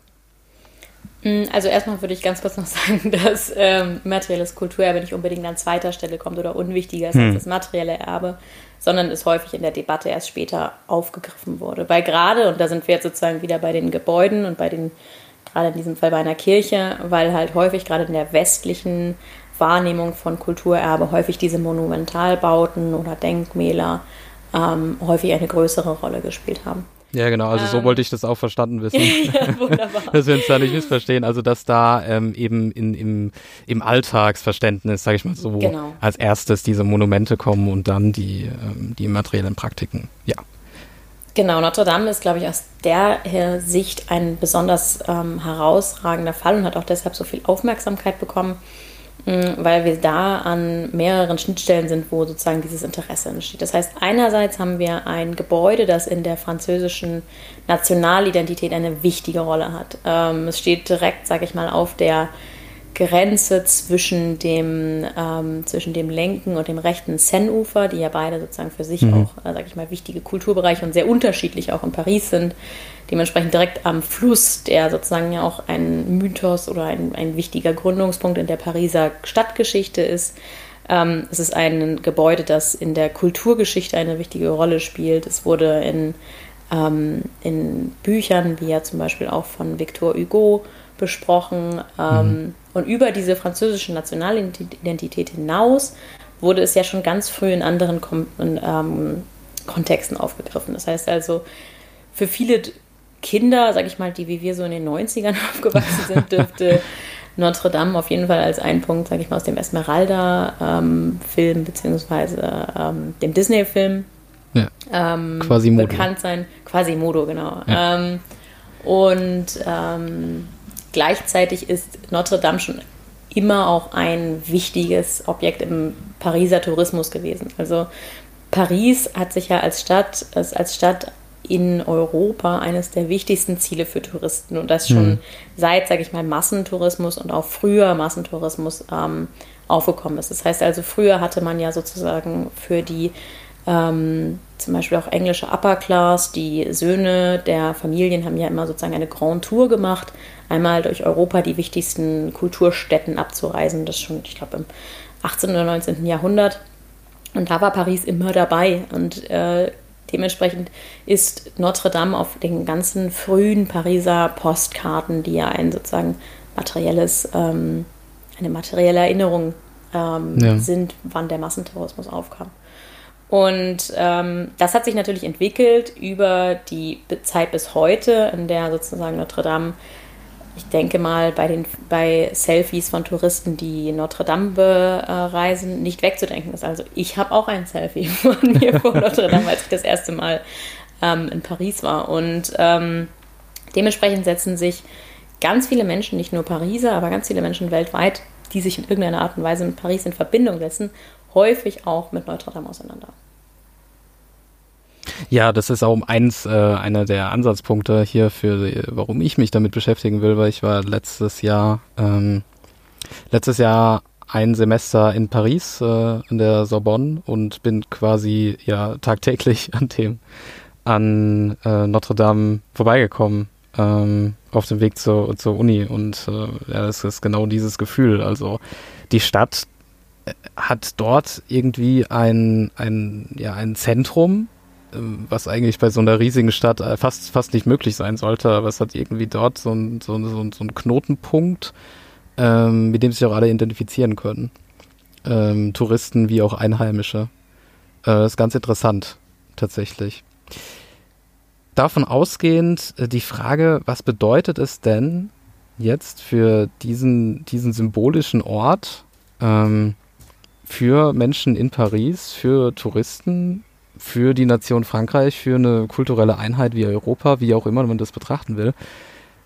Mm, also erstmal würde ich ganz kurz noch sagen, dass ähm, materielles Kulturerbe nicht unbedingt an zweiter Stelle kommt oder unwichtiger ist hm. als das materielle Erbe, sondern es häufig in der Debatte erst später aufgegriffen wurde. Weil gerade, und da sind wir jetzt sozusagen wieder bei den Gebäuden und bei den gerade in diesem Fall bei einer Kirche, weil halt häufig gerade in der westlichen Wahrnehmung von Kulturerbe häufig diese Monumentalbauten oder Denkmäler ähm, häufig eine größere Rolle gespielt haben. Ja, genau, also ähm, so wollte ich das auch verstanden wissen. ja, wunderbar. dass wir uns da nicht missverstehen. Also, dass da ähm, eben in, im, im Alltagsverständnis, sage ich mal so, genau. als erstes diese Monumente kommen und dann die, ähm, die materiellen Praktiken. Ja. Genau, Notre Dame ist, glaube ich, aus der Sicht ein besonders ähm, herausragender Fall und hat auch deshalb so viel Aufmerksamkeit bekommen, mh, weil wir da an mehreren Schnittstellen sind, wo sozusagen dieses Interesse entsteht. Das heißt, einerseits haben wir ein Gebäude, das in der französischen Nationalidentität eine wichtige Rolle hat. Ähm, es steht direkt, sage ich mal, auf der Grenze zwischen dem, ähm, zwischen dem linken und dem rechten Seine-Ufer, die ja beide sozusagen für sich mhm. auch, äh, sage ich mal, wichtige Kulturbereiche und sehr unterschiedlich auch in Paris sind. Dementsprechend direkt am Fluss, der sozusagen ja auch ein Mythos oder ein, ein wichtiger Gründungspunkt in der Pariser Stadtgeschichte ist. Ähm, es ist ein Gebäude, das in der Kulturgeschichte eine wichtige Rolle spielt. Es wurde in ähm, in Büchern, wie ja zum Beispiel auch von Victor Hugo besprochen. Ähm, mhm. Und über diese französische Nationalidentität hinaus wurde es ja schon ganz früh in anderen Kom in, ähm, Kontexten aufgegriffen. Das heißt also, für viele Kinder, sag ich mal, die wie wir so in den 90ern aufgewachsen sind, dürfte Notre Dame auf jeden Fall als ein Punkt, sag ich mal, aus dem Esmeralda-Film ähm, beziehungsweise ähm, dem Disney-Film ja. ähm, bekannt sein. Quasimodo, genau. Ja. Ähm, und ähm, gleichzeitig ist Notre Dame schon immer auch ein wichtiges Objekt im Pariser Tourismus gewesen. Also Paris hat sich ja als Stadt, als Stadt in Europa eines der wichtigsten Ziele für Touristen und das schon mhm. seit, sage ich mal, Massentourismus und auch früher Massentourismus ähm, aufgekommen ist. Das heißt also, früher hatte man ja sozusagen für die ähm, zum Beispiel auch englische Upper Class, die Söhne der Familien haben ja immer sozusagen eine Grand Tour gemacht, einmal durch Europa die wichtigsten Kulturstätten abzureisen, das schon, ich glaube, im 18. oder 19. Jahrhundert. Und da war Paris immer dabei und äh, Dementsprechend ist Notre Dame auf den ganzen frühen Pariser Postkarten, die ja ein sozusagen materielles, ähm, eine materielle Erinnerung ähm, ja. sind, wann der Massentourismus aufkam. Und ähm, das hat sich natürlich entwickelt über die Zeit bis heute, in der sozusagen Notre Dame ich denke mal, bei, den, bei Selfies von Touristen, die Notre Dame bereisen, nicht wegzudenken ist. Also ich habe auch ein Selfie von mir vor Notre Dame, als ich das erste Mal ähm, in Paris war. Und ähm, dementsprechend setzen sich ganz viele Menschen, nicht nur Pariser, aber ganz viele Menschen weltweit, die sich in irgendeiner Art und Weise mit Paris in Verbindung setzen, häufig auch mit Notre Dame auseinander. Ja, das ist auch eins, äh, einer der Ansatzpunkte hier für, warum ich mich damit beschäftigen will, weil ich war letztes Jahr, ähm, letztes Jahr ein Semester in Paris äh, in der Sorbonne und bin quasi ja tagtäglich an dem an äh, Notre Dame vorbeigekommen ähm, auf dem Weg zur, zur Uni und äh, ja, das ist genau dieses Gefühl. Also die Stadt äh, hat dort irgendwie ein, ein, ja, ein Zentrum, was eigentlich bei so einer riesigen Stadt äh, fast, fast nicht möglich sein sollte, aber es hat irgendwie dort so einen so so so ein Knotenpunkt, ähm, mit dem sich auch alle identifizieren können. Ähm, Touristen wie auch Einheimische. Äh, das ist ganz interessant, tatsächlich. Davon ausgehend äh, die Frage, was bedeutet es denn jetzt für diesen, diesen symbolischen Ort, ähm, für Menschen in Paris, für Touristen, für die Nation Frankreich, für eine kulturelle Einheit wie Europa, wie auch immer man das betrachten will.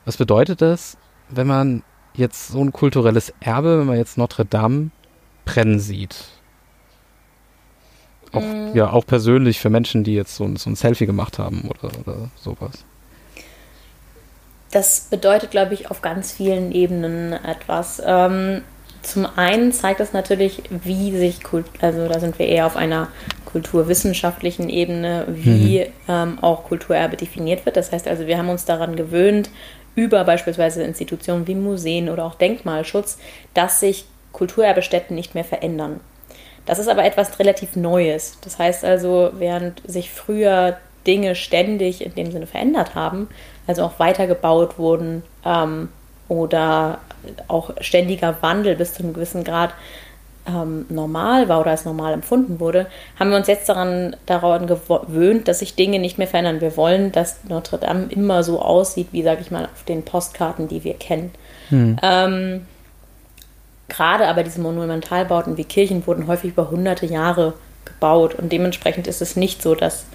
Was bedeutet das, wenn man jetzt so ein kulturelles Erbe, wenn man jetzt Notre Dame brennen sieht? Auch, mm. ja, auch persönlich für Menschen, die jetzt so ein, so ein Selfie gemacht haben oder, oder sowas. Das bedeutet, glaube ich, auf ganz vielen Ebenen etwas. Ähm, zum einen zeigt es natürlich, wie sich, Kult also da sind wir eher auf einer kulturwissenschaftlichen Ebene, wie mhm. ähm, auch Kulturerbe definiert wird. Das heißt also, wir haben uns daran gewöhnt, über beispielsweise Institutionen wie Museen oder auch Denkmalschutz, dass sich Kulturerbestätten nicht mehr verändern. Das ist aber etwas relativ Neues. Das heißt also, während sich früher Dinge ständig in dem Sinne verändert haben, also auch weitergebaut wurden ähm, oder auch ständiger Wandel bis zu einem gewissen Grad ähm, normal war oder als normal empfunden wurde, haben wir uns jetzt daran, daran gewöhnt, dass sich Dinge nicht mehr verändern. Wir wollen, dass Notre Dame immer so aussieht, wie, sage ich mal, auf den Postkarten, die wir kennen. Hm. Ähm, Gerade aber diese Monumentalbauten wie Kirchen wurden häufig über hunderte Jahre gebaut und dementsprechend ist es nicht so, dass,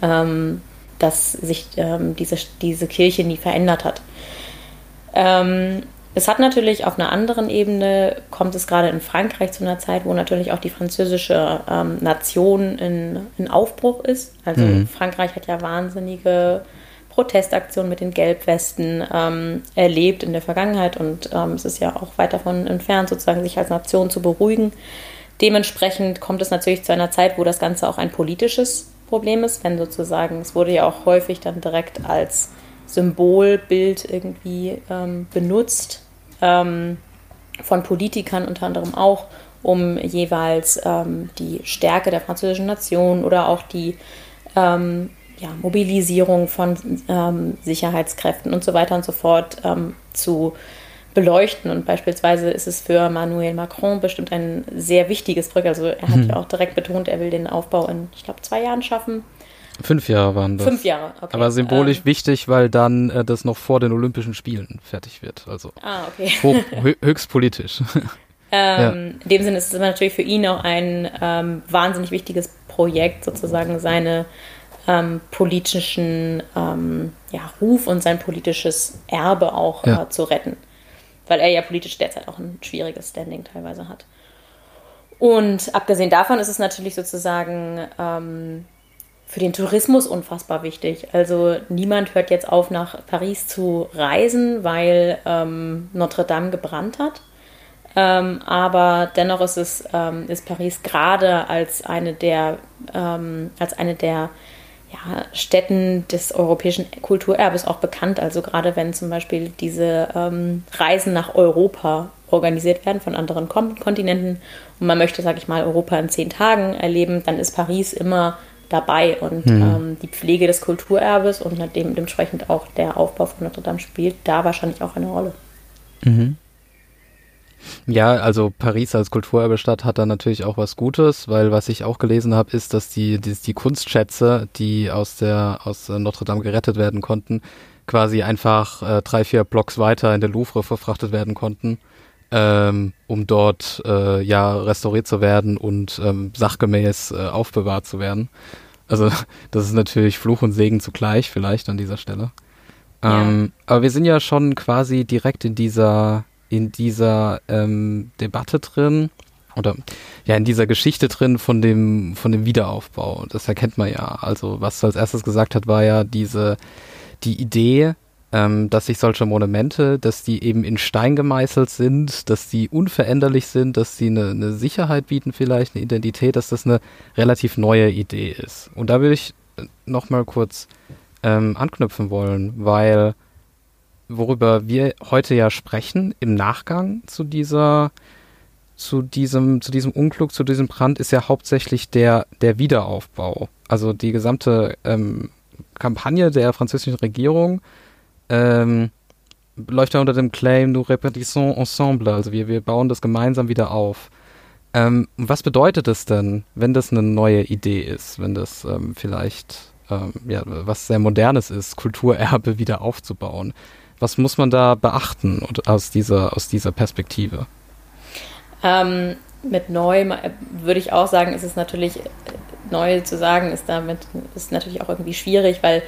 ähm, dass sich ähm, diese, diese Kirche nie verändert hat. Ähm, es hat natürlich auf einer anderen Ebene, kommt es gerade in Frankreich zu einer Zeit, wo natürlich auch die französische ähm, Nation in, in, Aufbruch ist. Also mhm. Frankreich hat ja wahnsinnige Protestaktionen mit den Gelbwesten ähm, erlebt in der Vergangenheit und ähm, es ist ja auch weit davon entfernt, sozusagen sich als Nation zu beruhigen. Dementsprechend kommt es natürlich zu einer Zeit, wo das Ganze auch ein politisches Problem ist, wenn sozusagen, es wurde ja auch häufig dann direkt als Symbolbild irgendwie ähm, benutzt ähm, von Politikern unter anderem auch, um jeweils ähm, die Stärke der französischen Nation oder auch die, ähm, ja, Mobilisierung von ähm, Sicherheitskräften und so weiter und so fort ähm, zu beleuchten. Und beispielsweise ist es für Emmanuel Macron bestimmt ein sehr wichtiges Projekt. Also er hat mhm. ja auch direkt betont, er will den Aufbau in, ich glaube, zwei Jahren schaffen. Fünf Jahre waren das. Fünf Jahre, okay. Aber symbolisch ähm, wichtig, weil dann äh, das noch vor den Olympischen Spielen fertig wird. Also ah, okay. hoch, höchst politisch. Ähm, ja. In dem Sinne ist es natürlich für ihn auch ein ähm, wahnsinnig wichtiges Projekt, sozusagen seine ähm, politischen ähm, ja, Ruf und sein politisches Erbe auch ja. äh, zu retten. Weil er ja politisch derzeit auch ein schwieriges Standing teilweise hat. Und abgesehen davon ist es natürlich sozusagen ähm, für den Tourismus unfassbar wichtig. Also niemand hört jetzt auf, nach Paris zu reisen, weil ähm, Notre Dame gebrannt hat. Ähm, aber dennoch ist es ähm, ist Paris gerade als eine der ähm, als eine der ja, Städten des europäischen Kulturerbes auch bekannt. Also gerade wenn zum Beispiel diese ähm, Reisen nach Europa organisiert werden von anderen Kontinenten und man möchte, sage ich mal, Europa in zehn Tagen erleben, dann ist Paris immer dabei und mhm. ähm, die Pflege des Kulturerbes und dementsprechend auch der Aufbau von Notre Dame spielt da wahrscheinlich auch eine Rolle. Mhm. Ja, also Paris als Kulturerbestadt hat da natürlich auch was Gutes, weil was ich auch gelesen habe, ist, dass die, die, die Kunstschätze, die aus der aus Notre Dame gerettet werden konnten, quasi einfach äh, drei, vier Blocks weiter in der Louvre verfrachtet werden konnten, ähm, um dort äh, ja restauriert zu werden und ähm, sachgemäß äh, aufbewahrt zu werden. Also das ist natürlich Fluch und Segen zugleich vielleicht an dieser Stelle. Ähm, ja. Aber wir sind ja schon quasi direkt in dieser in dieser ähm, Debatte drin oder ja in dieser Geschichte drin von dem von dem Wiederaufbau. Das erkennt man ja. Also was du als erstes gesagt hat, war ja diese die Idee, ähm, dass sich solche Monumente, dass die eben in Stein gemeißelt sind, dass die unveränderlich sind, dass sie eine, eine Sicherheit bieten vielleicht, eine Identität, dass das eine relativ neue Idee ist. Und da würde ich noch mal kurz ähm, anknüpfen wollen, weil worüber wir heute ja sprechen im Nachgang zu dieser zu diesem zu diesem Unglück, zu diesem Brand ist ja hauptsächlich der der Wiederaufbau. Also die gesamte ähm, Kampagne der französischen Regierung ähm, läuft ja unter dem Claim Nous répétissons ensemble, also wir wir bauen das gemeinsam wieder auf. Ähm, was bedeutet es denn, wenn das eine neue Idee ist, wenn das ähm, vielleicht ähm, ja was sehr modernes ist, Kulturerbe wieder aufzubauen? Was muss man da beachten aus dieser, aus dieser Perspektive? Ähm, mit neu würde ich auch sagen, ist es natürlich, neu zu sagen, ist damit ist natürlich auch irgendwie schwierig, weil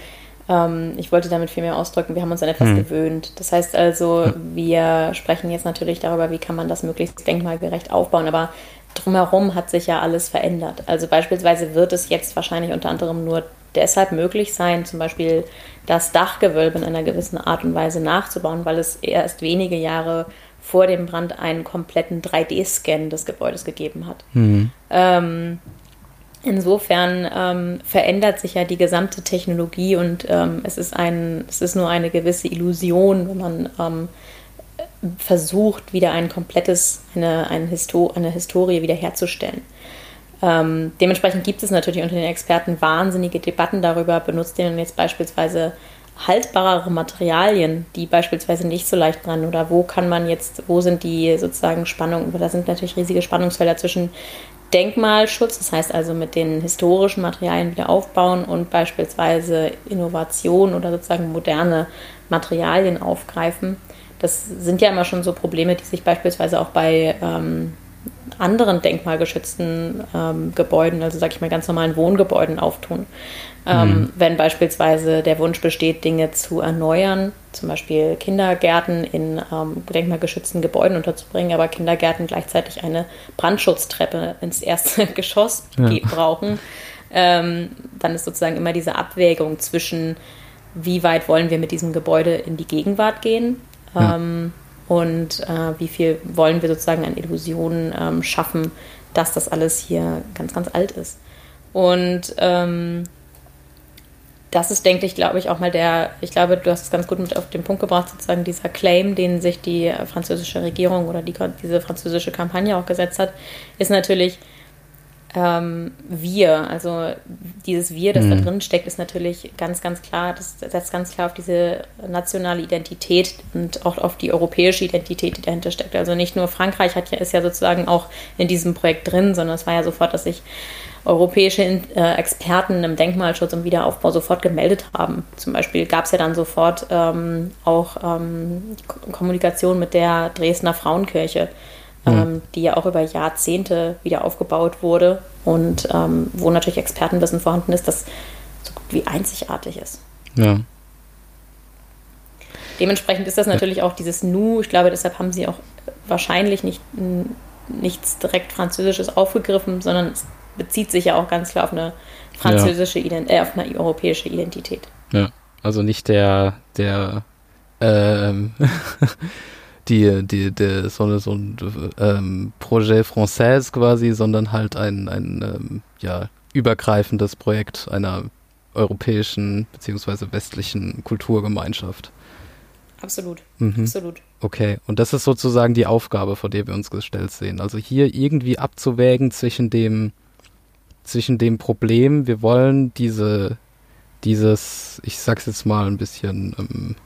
ähm, ich wollte damit viel mehr ausdrücken, wir haben uns an etwas hm. gewöhnt. Das heißt also, wir sprechen jetzt natürlich darüber, wie kann man das möglichst denkmalgerecht aufbauen, aber drumherum hat sich ja alles verändert. Also beispielsweise wird es jetzt wahrscheinlich unter anderem nur deshalb möglich sein, zum Beispiel das Dachgewölbe in einer gewissen Art und Weise nachzubauen, weil es erst wenige Jahre vor dem Brand einen kompletten 3D-Scan des Gebäudes gegeben hat. Mhm. Ähm, insofern ähm, verändert sich ja die gesamte Technologie und ähm, es, ist ein, es ist nur eine gewisse Illusion, wenn man ähm, versucht, wieder ein komplettes, eine, eine, Histo eine Historie wiederherzustellen. Ähm, dementsprechend gibt es natürlich unter den Experten wahnsinnige Debatten darüber, benutzt ihr denn jetzt beispielsweise haltbarere Materialien, die beispielsweise nicht so leicht brennen? Oder wo kann man jetzt, wo sind die sozusagen Spannungen, da sind natürlich riesige Spannungsfelder zwischen Denkmalschutz, das heißt also mit den historischen Materialien wieder aufbauen und beispielsweise Innovation oder sozusagen moderne Materialien aufgreifen. Das sind ja immer schon so Probleme, die sich beispielsweise auch bei ähm, anderen denkmalgeschützten ähm, Gebäuden, also sag ich mal ganz normalen Wohngebäuden auftun. Ähm, mhm. Wenn beispielsweise der Wunsch besteht, Dinge zu erneuern, zum Beispiel Kindergärten in ähm, denkmalgeschützten Gebäuden unterzubringen, aber Kindergärten gleichzeitig eine Brandschutztreppe ins erste Geschoss ja. brauchen, ähm, dann ist sozusagen immer diese Abwägung zwischen, wie weit wollen wir mit diesem Gebäude in die Gegenwart gehen. Ja ähm, und äh, wie viel wollen wir sozusagen an Illusionen ähm, schaffen, dass das alles hier ganz, ganz alt ist. Und ähm, das ist, denke ich, glaube ich, auch mal der, ich glaube, du hast es ganz gut mit auf den Punkt gebracht, sozusagen dieser Claim, den sich die französische Regierung oder die, diese französische Kampagne auch gesetzt hat, ist natürlich, ähm, wir, also dieses Wir, das Mhm. da drin steckt, ist natürlich ganz, ganz klar, das setzt ganz klar auf diese nationale Identität und auch auf die europäische Identität, die dahinter steckt. Also nicht nur Frankreich hat ja, ist ja sozusagen auch in diesem Projekt drin, sondern es war ja sofort, dass sich europäische äh, Experten im Denkmalschutz und Wiederaufbau sofort gemeldet haben. Zum Beispiel gab es ja dann sofort ähm, auch ähm, Ko- Kommunikation mit der Dresdner Frauenkirche, ähm, die ja auch über Jahrzehnte wieder aufgebaut wurde und ähm, wo natürlich Expertenwissen vorhanden ist, das so gut wie einzigartig ist. Ja. Dementsprechend ist das natürlich auch dieses Nu. Ich glaube, deshalb haben sie auch wahrscheinlich nicht, nichts direkt Französisches aufgegriffen, sondern es bezieht sich ja auch ganz klar auf eine französische, Ident äh, auf eine europäische Identität. Ja. Also nicht der, der, ähm, die, die, die, so, eine, so ein ähm, Projet Français quasi, sondern halt ein, ein ähm, ja, übergreifendes Projekt einer europäischen beziehungsweise westlichen Kulturgemeinschaft. Absolut, Mhm. absolut. Okay, und das ist sozusagen die Aufgabe, vor der wir uns gestellt sehen. Also hier irgendwie abzuwägen zwischen dem, zwischen dem Problem, wir wollen diese, dieses, ich sag's jetzt mal ein bisschen, ähm,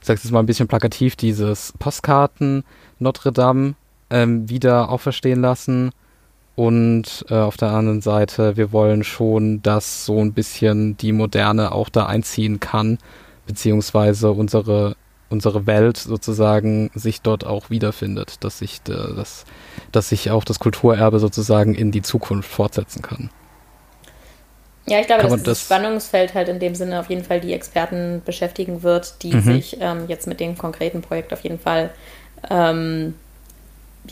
ich sag's jetzt mal ein bisschen plakativ, dieses Postkarten Notre Dame ähm, wieder auferstehen lassen. Und äh, auf der anderen Seite, wir wollen schon, dass so ein bisschen die Moderne auch da einziehen kann, beziehungsweise unsere unsere Welt sozusagen sich dort auch wiederfindet, dass sich der, das, dass sich auch das Kulturerbe sozusagen in die Zukunft fortsetzen kann. Ja, ich glaube, dass das das- Spannungsfeld halt in dem Sinne auf jeden Fall die Experten beschäftigen wird, die Mhm. sich ähm, jetzt mit dem konkreten Projekt auf jeden Fall ähm,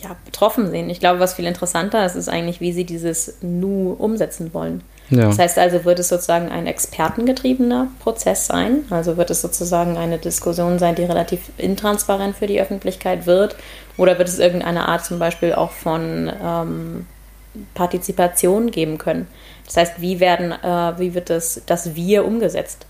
ja, betroffen sehen. Ich glaube, was viel interessanter ist, ist eigentlich, wie sie dieses Nu umsetzen wollen. Ja. Das heißt also, wird es sozusagen ein expertengetriebener Prozess sein? Also wird es sozusagen eine Diskussion sein, die relativ intransparent für die Öffentlichkeit wird? Oder wird es irgendeine Art zum Beispiel auch von ähm, Partizipation geben können? Das heißt, wie werden, äh, wie wird das, das Wir umgesetzt?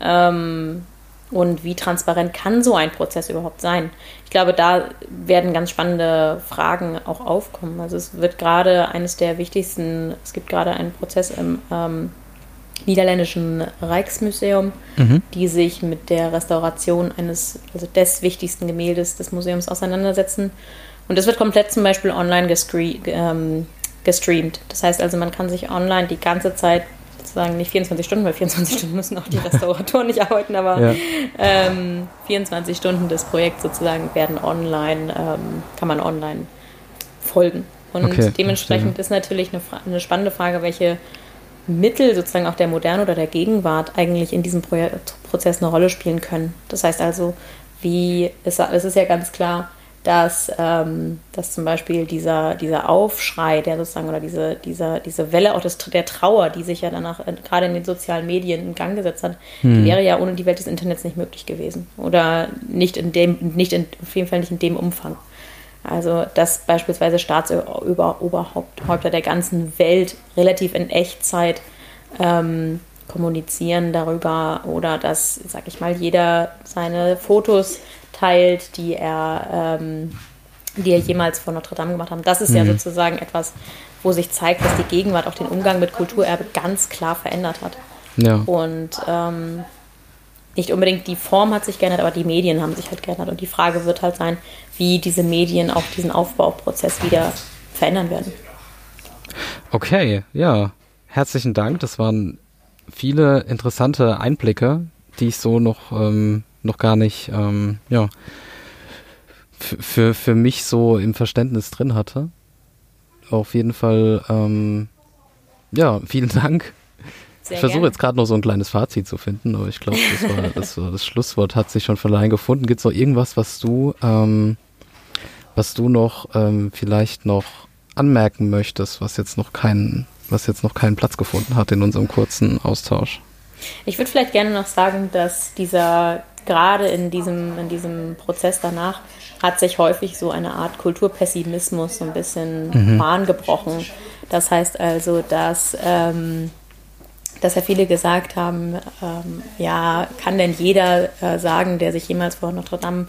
Ähm, und wie transparent kann so ein Prozess überhaupt sein? Ich glaube, da werden ganz spannende Fragen auch aufkommen. Also es wird gerade eines der wichtigsten, es gibt gerade einen Prozess im ähm, niederländischen Rijksmuseum, Mhm. die sich mit der Restauration eines, also des wichtigsten Gemäldes des Museums auseinandersetzen. Und das wird komplett zum Beispiel online gescre ähm, gestreamt. Das heißt also, man kann sich online die ganze Zeit, sozusagen nicht 24 Stunden, weil 24 Stunden müssen auch die Restauratoren nicht arbeiten, aber Ja. ähm, 24 Stunden des Projekts sozusagen werden online, ähm, kann man online folgen. Und Okay, dementsprechend verstehe. ist natürlich eine, eine spannende Frage, welche Mittel sozusagen auch der Moderne oder der Gegenwart eigentlich in diesem Proje Prozess eine Rolle spielen können. Das heißt also, wie es, es ist ja ganz klar, dass, ähm, dass zum Beispiel dieser, dieser Aufschrei, der sozusagen oder diese, dieser, diese Welle auch des, der Trauer, die sich ja danach äh, gerade in den sozialen Medien in Gang gesetzt hat, die wäre ja ohne die Welt des Internets nicht möglich gewesen. Oder nicht in dem, nicht in, auf jeden Fall nicht in dem Umfang. Also, dass beispielsweise Staatsoberhäupter der ganzen Welt relativ in Echtzeit ähm, kommunizieren darüber oder dass, sag ich mal, jeder seine Fotos teilt, die er, ähm, die er jemals von Notre Dame gemacht hat. Das ist ja sozusagen etwas, wo sich zeigt, dass die Gegenwart auch den Umgang mit Kulturerbe ganz klar verändert hat. Ja. Und ähm, nicht unbedingt die Form hat sich geändert, aber die Medien haben sich halt geändert. Und die Frage wird halt sein, wie diese Medien auch diesen Aufbauprozess wieder verändern werden. Okay, ja. Herzlichen Dank. Das waren viele interessante Einblicke, die ich so noch, ähm, noch gar nicht, ähm, ja, für, für mich so im Verständnis drin hatte. Auf jeden Fall, ähm, ja, vielen Dank. Sehr ich versuche jetzt gerade noch so ein kleines Fazit zu finden, aber ich glaube, das das, das Schlusswort hat sich schon von allein gefunden. Gibt es noch irgendwas, was du, ähm, was du noch ähm, vielleicht noch anmerken möchtest, was jetzt noch keinen, was jetzt noch keinen Platz gefunden hat in unserem kurzen Austausch? Ich würde vielleicht gerne noch sagen, dass dieser, gerade in diesem, in diesem Prozess danach, hat sich häufig so eine Art Kulturpessimismus so ein bisschen Bahn gebrochen. Das heißt also, dass, ähm, dass ja viele gesagt haben, ähm, ja, kann denn jeder äh, sagen, der sich jemals vor Notre Dame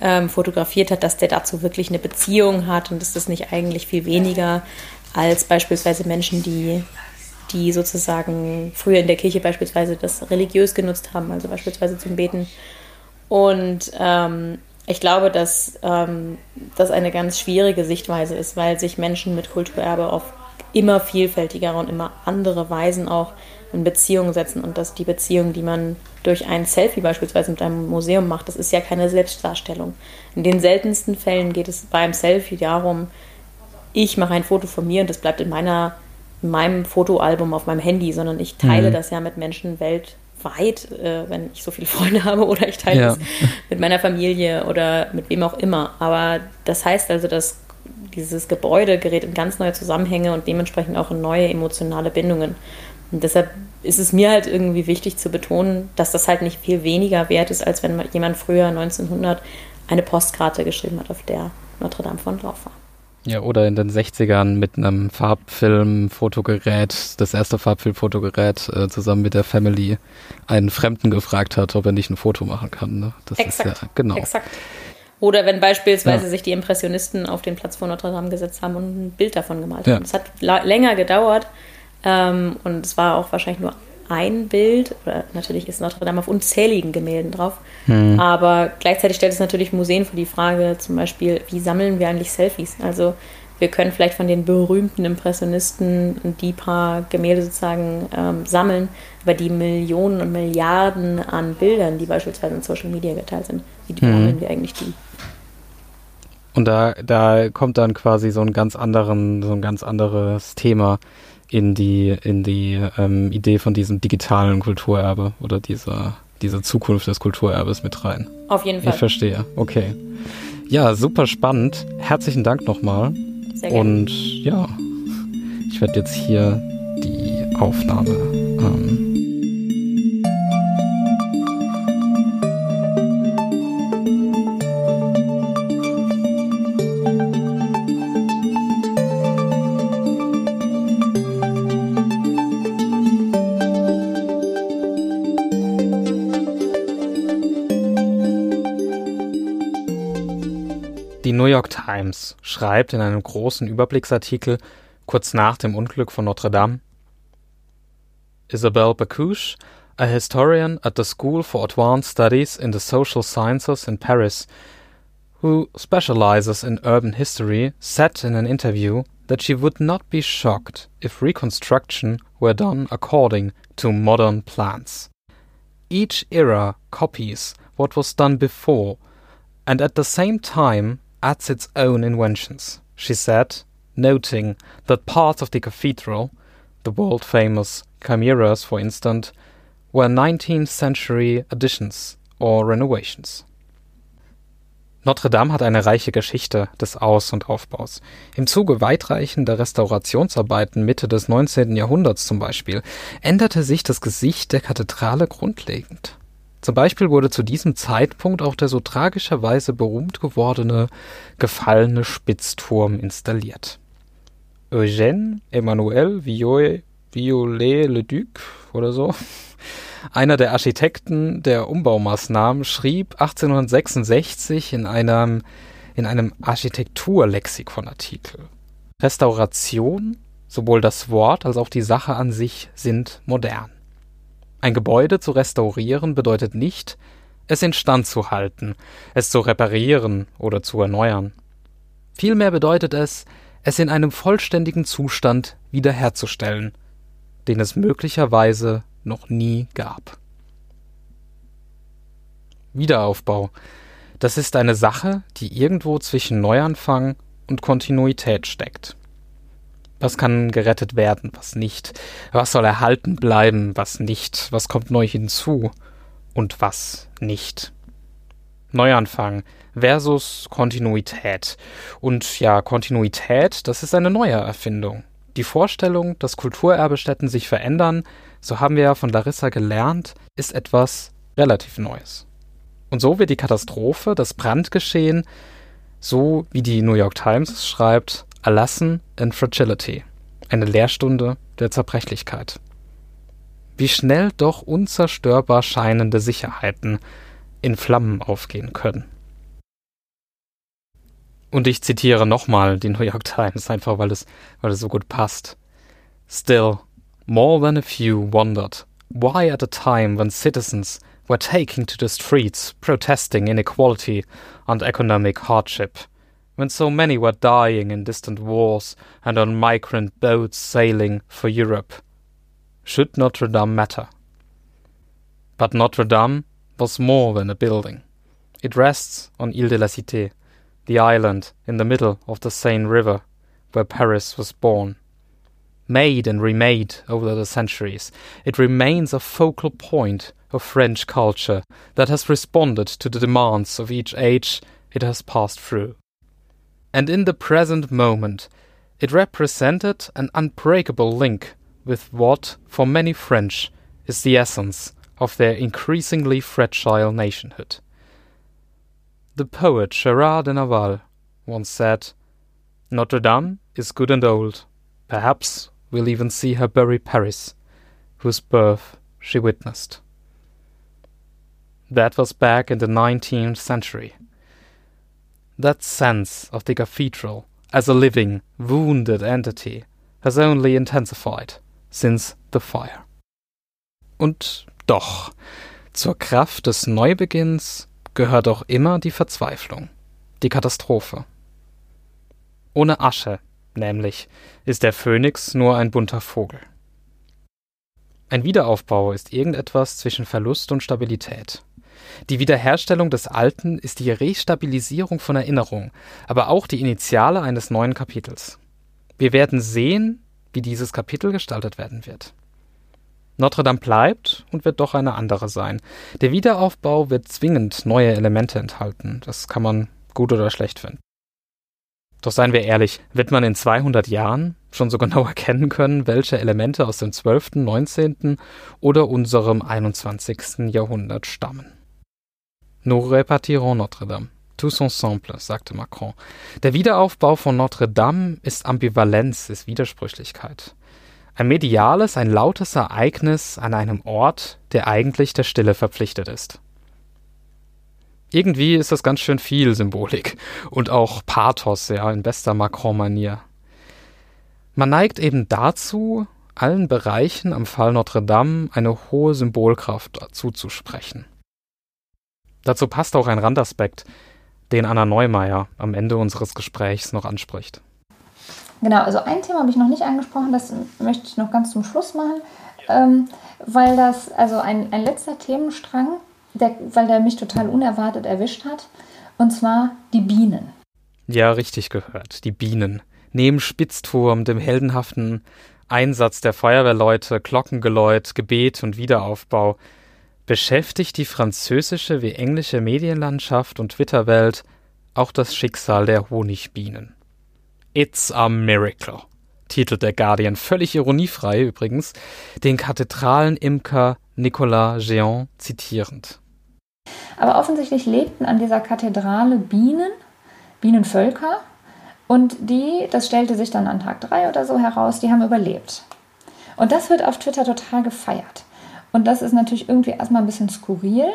ähm, fotografiert hat, dass der dazu wirklich eine Beziehung hat und ist das nicht eigentlich viel weniger als beispielsweise Menschen, die, die sozusagen früher in der Kirche beispielsweise das religiös genutzt haben, also beispielsweise zum Beten. Und ähm, ich glaube, dass ähm, das eine ganz schwierige Sichtweise ist, weil sich Menschen mit Kulturerbe auf immer vielfältigere und immer andere Weisen auch in Beziehung setzen und dass die Beziehung, die man durch ein Selfie beispielsweise mit einem Museum macht, das ist ja keine Selbstdarstellung. In den seltensten Fällen geht es beim Selfie darum, ich mache ein Foto von mir und das bleibt in meiner in meinem Fotoalbum auf meinem Handy, sondern ich teile mhm. das ja mit Menschen weltweit, äh, wenn ich so viele Freunde habe oder ich teile es mit meiner Familie oder mit wem auch immer. Aber das heißt also, dass dieses Gebäude gerät in ganz neue Zusammenhänge und dementsprechend auch in neue emotionale Bindungen. Und deshalb ist es mir halt irgendwie wichtig zu betonen, dass das halt nicht viel weniger wert ist, als wenn jemand früher 1900 eine Postkarte geschrieben hat, auf der Notre Dame von drauf war. Ja, oder in den 60ern mit einem Farbfilm-Fotogerät, das erste Farbfilm-Fotogerät, äh, zusammen mit der Family einen Fremden gefragt hat, ob er nicht ein Foto machen kann. Ne? Das exakt, ist ja, genau. Exakt. Oder wenn beispielsweise ja. sich die Impressionisten auf den Platz vor Notre Dame gesetzt haben und ein Bild davon gemalt ja. haben. Das hat länger gedauert ähm, und es war auch wahrscheinlich nur ein Bild, oder natürlich ist Notre Dame auf unzähligen Gemälden drauf, mhm. aber gleichzeitig stellt es natürlich Museen vor die Frage, zum Beispiel, wie sammeln wir eigentlich Selfies? Also wir können vielleicht von den berühmten Impressionisten die paar Gemälde sozusagen ähm, sammeln, aber die Millionen und Milliarden an Bildern, die beispielsweise in Social Media geteilt sind, wie sammeln mhm. wir eigentlich die? Und da, da kommt dann quasi so ein ganz anderen, so ein ganz anderes Thema in die, in die ähm, Idee von diesem digitalen Kulturerbe oder dieser, dieser Zukunft des Kulturerbes mit rein. Auf jeden Fall. Ich verstehe. Okay. Ja, super spannend. Herzlichen Dank nochmal. Sehr gerne. Und ja, ich werde jetzt hier die Aufnahme ähm, York Times schreibt in einem großen Überblicksartikel kurz nach dem Unglück von Notre Dame Isabelle Bacouche, a historian at the School for Advanced Studies in the Social Sciences in Paris, who specializes in urban history, said in an interview that she would not be shocked if reconstruction were done according to modern plans. Each era copies what was done before, and at the same time adds its own inventions, she said, noting that parts of the cathedral, the world famous chimeras for instance, were 19th century additions or renovations. Notre Dame hat eine reiche Geschichte des Aus- und Aufbaus. Im Zuge weitreichender Restaurationsarbeiten Mitte des 19. Jahrhunderts zum Beispiel änderte sich das Gesicht der Kathedrale grundlegend. Zum Beispiel wurde zu diesem Zeitpunkt auch der so tragischerweise berühmt gewordene gefallene Spitzturm installiert. Eugène Emmanuel Viollet-le-Duc oder so, einer der Architekten der Umbaumaßnahmen, schrieb 1866 in einem, in einem Architekturlexikonartikel Restauration, sowohl das Wort als auch die Sache an sich sind modern. Ein Gebäude zu restaurieren bedeutet nicht, es instand zu halten, es zu reparieren oder zu erneuern. Vielmehr bedeutet es, es in einem vollständigen Zustand wiederherzustellen, den es möglicherweise noch nie gab. Wiederaufbau. Das ist eine Sache, die irgendwo zwischen Neuanfang und Kontinuität steckt. Was kann gerettet werden, was nicht? Was soll erhalten bleiben, was nicht? Was kommt neu hinzu und was nicht? Neuanfang versus Kontinuität. Und ja, Kontinuität, das ist eine neue Erfindung. Die Vorstellung, dass Kulturerbestätten sich verändern, so haben wir ja von Larissa gelernt, ist etwas relativ Neues. Und so wird die Katastrophe, das Brandgeschehen, so wie die New York Times es schreibt, Erlassen and Fragility, eine Lehrstunde der Zerbrechlichkeit. Wie schnell doch unzerstörbar scheinende Sicherheiten in Flammen aufgehen können. Und ich zitiere nochmal die New York Times, einfach weil es, weil es so gut passt. Still, more than a few wondered why at a time when citizens were taking to the streets protesting inequality and economic hardship, when so many were dying in distant wars and on migrant boats sailing for Europe, should Notre Dame matter? But Notre Dame was more than a building. It rests on Ile de la Cité, the island in the middle of the Seine River where Paris was born. Made and remade over the centuries, it remains a focal point of French culture that has responded to the demands of each age it has passed through. And in the present moment, it represented an unbreakable link with what, for many French, is the essence of their increasingly fragile nationhood. The poet Gerard de Nerval once said, Notre Dame is good and old. Perhaps we'll even see her bury Paris, whose birth she witnessed. That was back in the 19th century. That sense of the cathedral as a living, wounded entity has only intensified since the fire. Und doch, zur Kraft des Neubeginns gehört auch immer die Verzweiflung, die Katastrophe. Ohne Asche, nämlich, ist der Phönix nur ein bunter Vogel. Ein Wiederaufbau ist irgendetwas zwischen Verlust und Stabilität. Die Wiederherstellung des Alten ist die Restabilisierung von Erinnerung, aber auch die Initiale eines neuen Kapitels. Wir werden sehen, wie dieses Kapitel gestaltet werden wird. Notre Dame bleibt und wird doch eine andere sein. Der Wiederaufbau wird zwingend neue Elemente enthalten. Das kann man gut oder schlecht finden. Doch seien wir ehrlich, wird man in 200 Jahren schon so genau erkennen können, welche Elemente aus dem 12., 19. oder unserem 21. Jahrhundert stammen? Nous repartirons Notre-Dame. Tous ensemble, sagte Macron. Der Wiederaufbau von Notre-Dame ist Ambivalenz, ist Widersprüchlichkeit. Ein mediales, ein lautes Ereignis an einem Ort, der eigentlich der Stille verpflichtet ist. Irgendwie ist das ganz schön viel Symbolik und auch Pathos, ja, in bester Macron-Manier. Man neigt eben dazu, allen Bereichen am Fall Notre Dame eine hohe Symbolkraft zuzusprechen. Dazu passt auch ein Randaspekt, den Anna Neumeier am Ende unseres Gesprächs noch anspricht. Genau, also ein Thema habe ich noch nicht angesprochen, das möchte ich noch ganz zum Schluss machen, ähm, weil das, also ein, ein letzter Themenstrang, der, weil der mich total unerwartet erwischt hat, und zwar die Bienen. Ja, richtig gehört, die Bienen. Neben Spitzturm, dem heldenhaften Einsatz der Feuerwehrleute, Glockengeläut, Gebet und Wiederaufbau, beschäftigt die französische wie englische Medienlandschaft und Twitterwelt auch das Schicksal der Honigbienen. It's a Miracle, titelt der Guardian, völlig ironiefrei übrigens, den Kathedralenimker Nicolas Géant zitierend. Aber offensichtlich lebten an dieser Kathedrale Bienen, Bienenvölker, und die, das stellte sich dann an Tag 3 oder so heraus, die haben überlebt. Und das wird auf Twitter total gefeiert. Und das ist natürlich irgendwie erstmal ein bisschen skurril,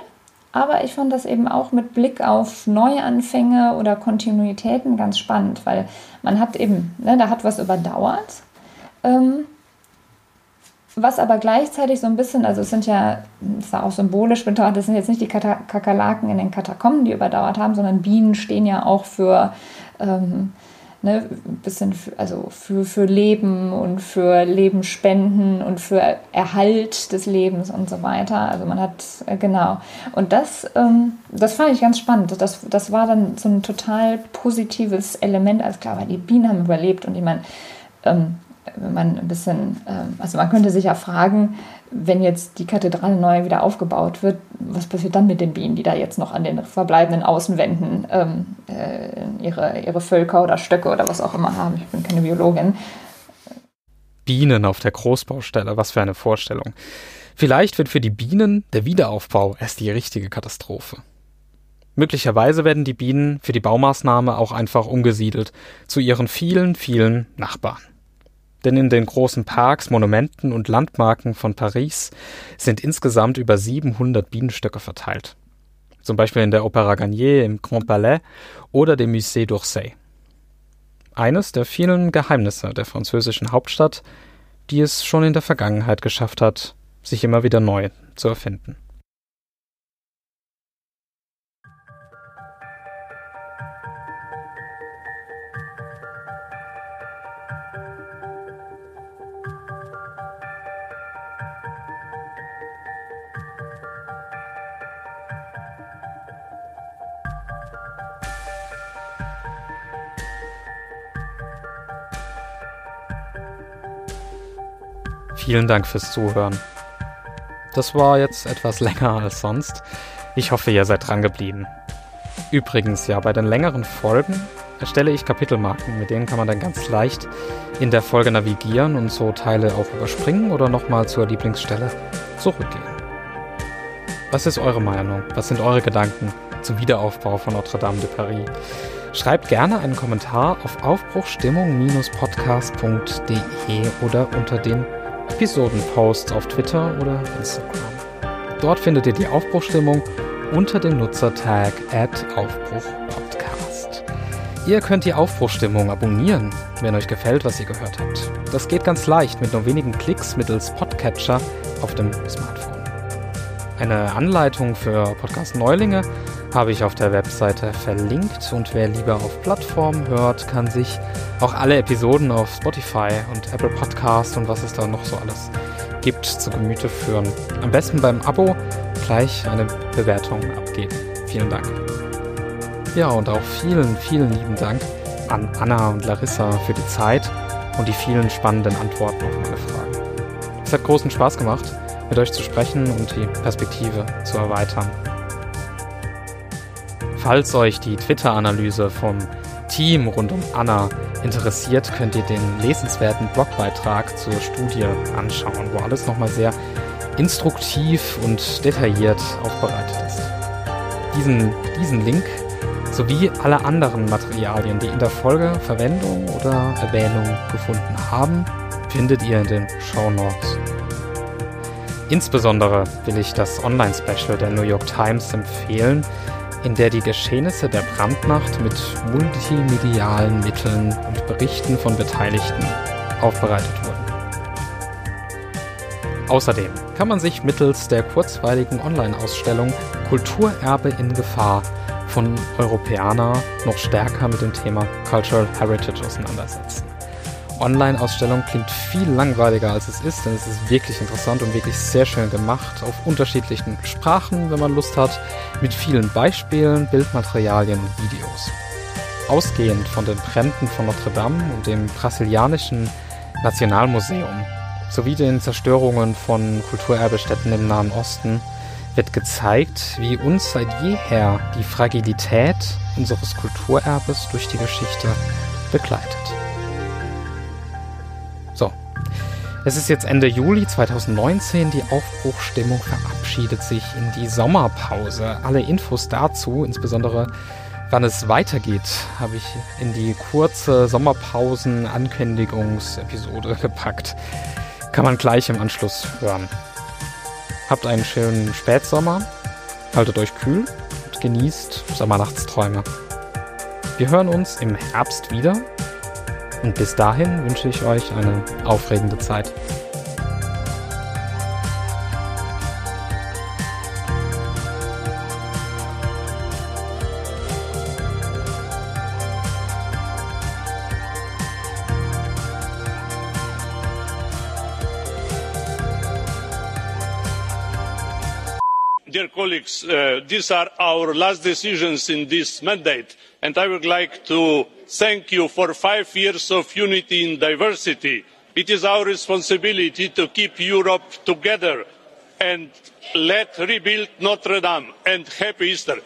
aber ich fand das eben auch mit Blick auf Neuanfänge oder Kontinuitäten ganz spannend, weil man hat eben, ne, da hat was überdauert. Ähm, was aber gleichzeitig so ein bisschen, also es sind ja, das ist auch symbolisch betrachtet, das sind jetzt nicht die Kakerlaken in den Katakomben, die überdauert haben, sondern Bienen stehen ja auch für ähm, ne, bisschen für, also für, für Leben und für Lebensspenden und für Erhalt des Lebens und so weiter. Also man hat, äh, genau. Und das, ähm, das fand ich ganz spannend. Das, das war dann so ein total positives Element, als klar, weil die Bienen haben überlebt und ich meine, ähm, wenn man ein bisschen, ähm, also man könnte sich ja fragen, wenn jetzt die Kathedrale neu wieder aufgebaut wird, was passiert dann mit den Bienen, die da jetzt noch an den verbleibenden Außenwänden ähm, äh, ihre, ihre Völker oder Stöcke oder was auch immer haben? Ich bin keine Biologin. Bienen auf der Großbaustelle, was für eine Vorstellung. Vielleicht wird für die Bienen der Wiederaufbau erst die richtige Katastrophe. Möglicherweise werden die Bienen für die Baumaßnahme auch einfach umgesiedelt zu ihren vielen, vielen Nachbarn. Denn in den großen Parks, Monumenten und Landmarken von Paris sind insgesamt über 700 Bienenstöcke verteilt. Zum Beispiel in der Opéra Garnier im Grand Palais oder dem Musée d'Orsay. Eines der vielen Geheimnisse der französischen Hauptstadt, die es schon in der Vergangenheit geschafft hat, sich immer wieder neu zu erfinden. Vielen Dank fürs Zuhören. Das war jetzt etwas länger als sonst. Ich hoffe, ihr seid dran geblieben. Übrigens, ja, bei den längeren Folgen erstelle ich Kapitelmarken, mit denen kann man dann ganz leicht in der Folge navigieren und so Teile auch überspringen oder nochmal zur Lieblingsstelle zurückgehen. Was ist eure Meinung? Was sind eure Gedanken zum Wiederaufbau von Notre Dame de Paris? Schreibt gerne einen Kommentar auf aufbruchstimmung-podcast.de oder unter den Episodenposts auf Twitter oder Instagram. Dort findet ihr die Aufbruchstimmung unter dem Nutzertag Aufbruchpodcast. Ihr könnt die Aufbruchstimmung abonnieren, wenn euch gefällt, was ihr gehört habt. Das geht ganz leicht mit nur wenigen Klicks mittels Podcatcher auf dem Smartphone. Eine Anleitung für Podcast-Neulinge habe ich auf der Webseite verlinkt und wer lieber auf Plattformen hört, kann sich auch alle Episoden auf Spotify und Apple Podcast und was es da noch so alles gibt zu Gemüte führen. Am besten beim Abo gleich eine Bewertung abgeben. Vielen Dank. Ja, und auch vielen, vielen lieben Dank an Anna und Larissa für die Zeit und die vielen spannenden Antworten auf meine Fragen. Es hat großen Spaß gemacht, mit euch zu sprechen und die Perspektive zu erweitern. Falls euch die Twitter-Analyse vom Team rund um Anna interessiert, könnt ihr den lesenswerten Blogbeitrag zur Studie anschauen, wo alles nochmal sehr instruktiv und detailliert aufbereitet ist. Diesen, diesen Link sowie alle anderen Materialien, die in der Folge Verwendung oder Erwähnung gefunden haben, findet ihr in den Show Notes. Insbesondere will ich das Online-Special der New York Times empfehlen, in der die Geschehnisse der Brandnacht mit multimedialen Mitteln und Berichten von Beteiligten aufbereitet wurden. Außerdem kann man sich mittels der kurzweiligen Online-Ausstellung Kulturerbe in Gefahr von Europäer noch stärker mit dem Thema Cultural Heritage auseinandersetzen. Online-Ausstellung klingt viel langweiliger als es ist, denn es ist wirklich interessant und wirklich sehr schön gemacht, auf unterschiedlichen Sprachen, wenn man Lust hat, mit vielen Beispielen, Bildmaterialien und Videos. Ausgehend von den Bränden von Notre Dame und dem brasilianischen Nationalmuseum sowie den Zerstörungen von Kulturerbestätten im Nahen Osten wird gezeigt, wie uns seit jeher die Fragilität unseres Kulturerbes durch die Geschichte begleitet. Es ist jetzt Ende Juli 2019, die Aufbruchstimmung verabschiedet sich in die Sommerpause. Alle Infos dazu, insbesondere wann es weitergeht, habe ich in die kurze Sommerpausen-Ankündigungsepisode gepackt. Kann man gleich im Anschluss hören. Habt einen schönen Spätsommer, haltet euch kühl und genießt Sommernachtsträume. Wir hören uns im Herbst wieder und bis dahin wünsche ich euch eine aufregende Zeit. dear colleagues uh, these are our last decisions in this mandate and i would like to thank you for five years of unity in diversity. it is our responsibility to keep europe together and let's rebuild notre dame and happy easter.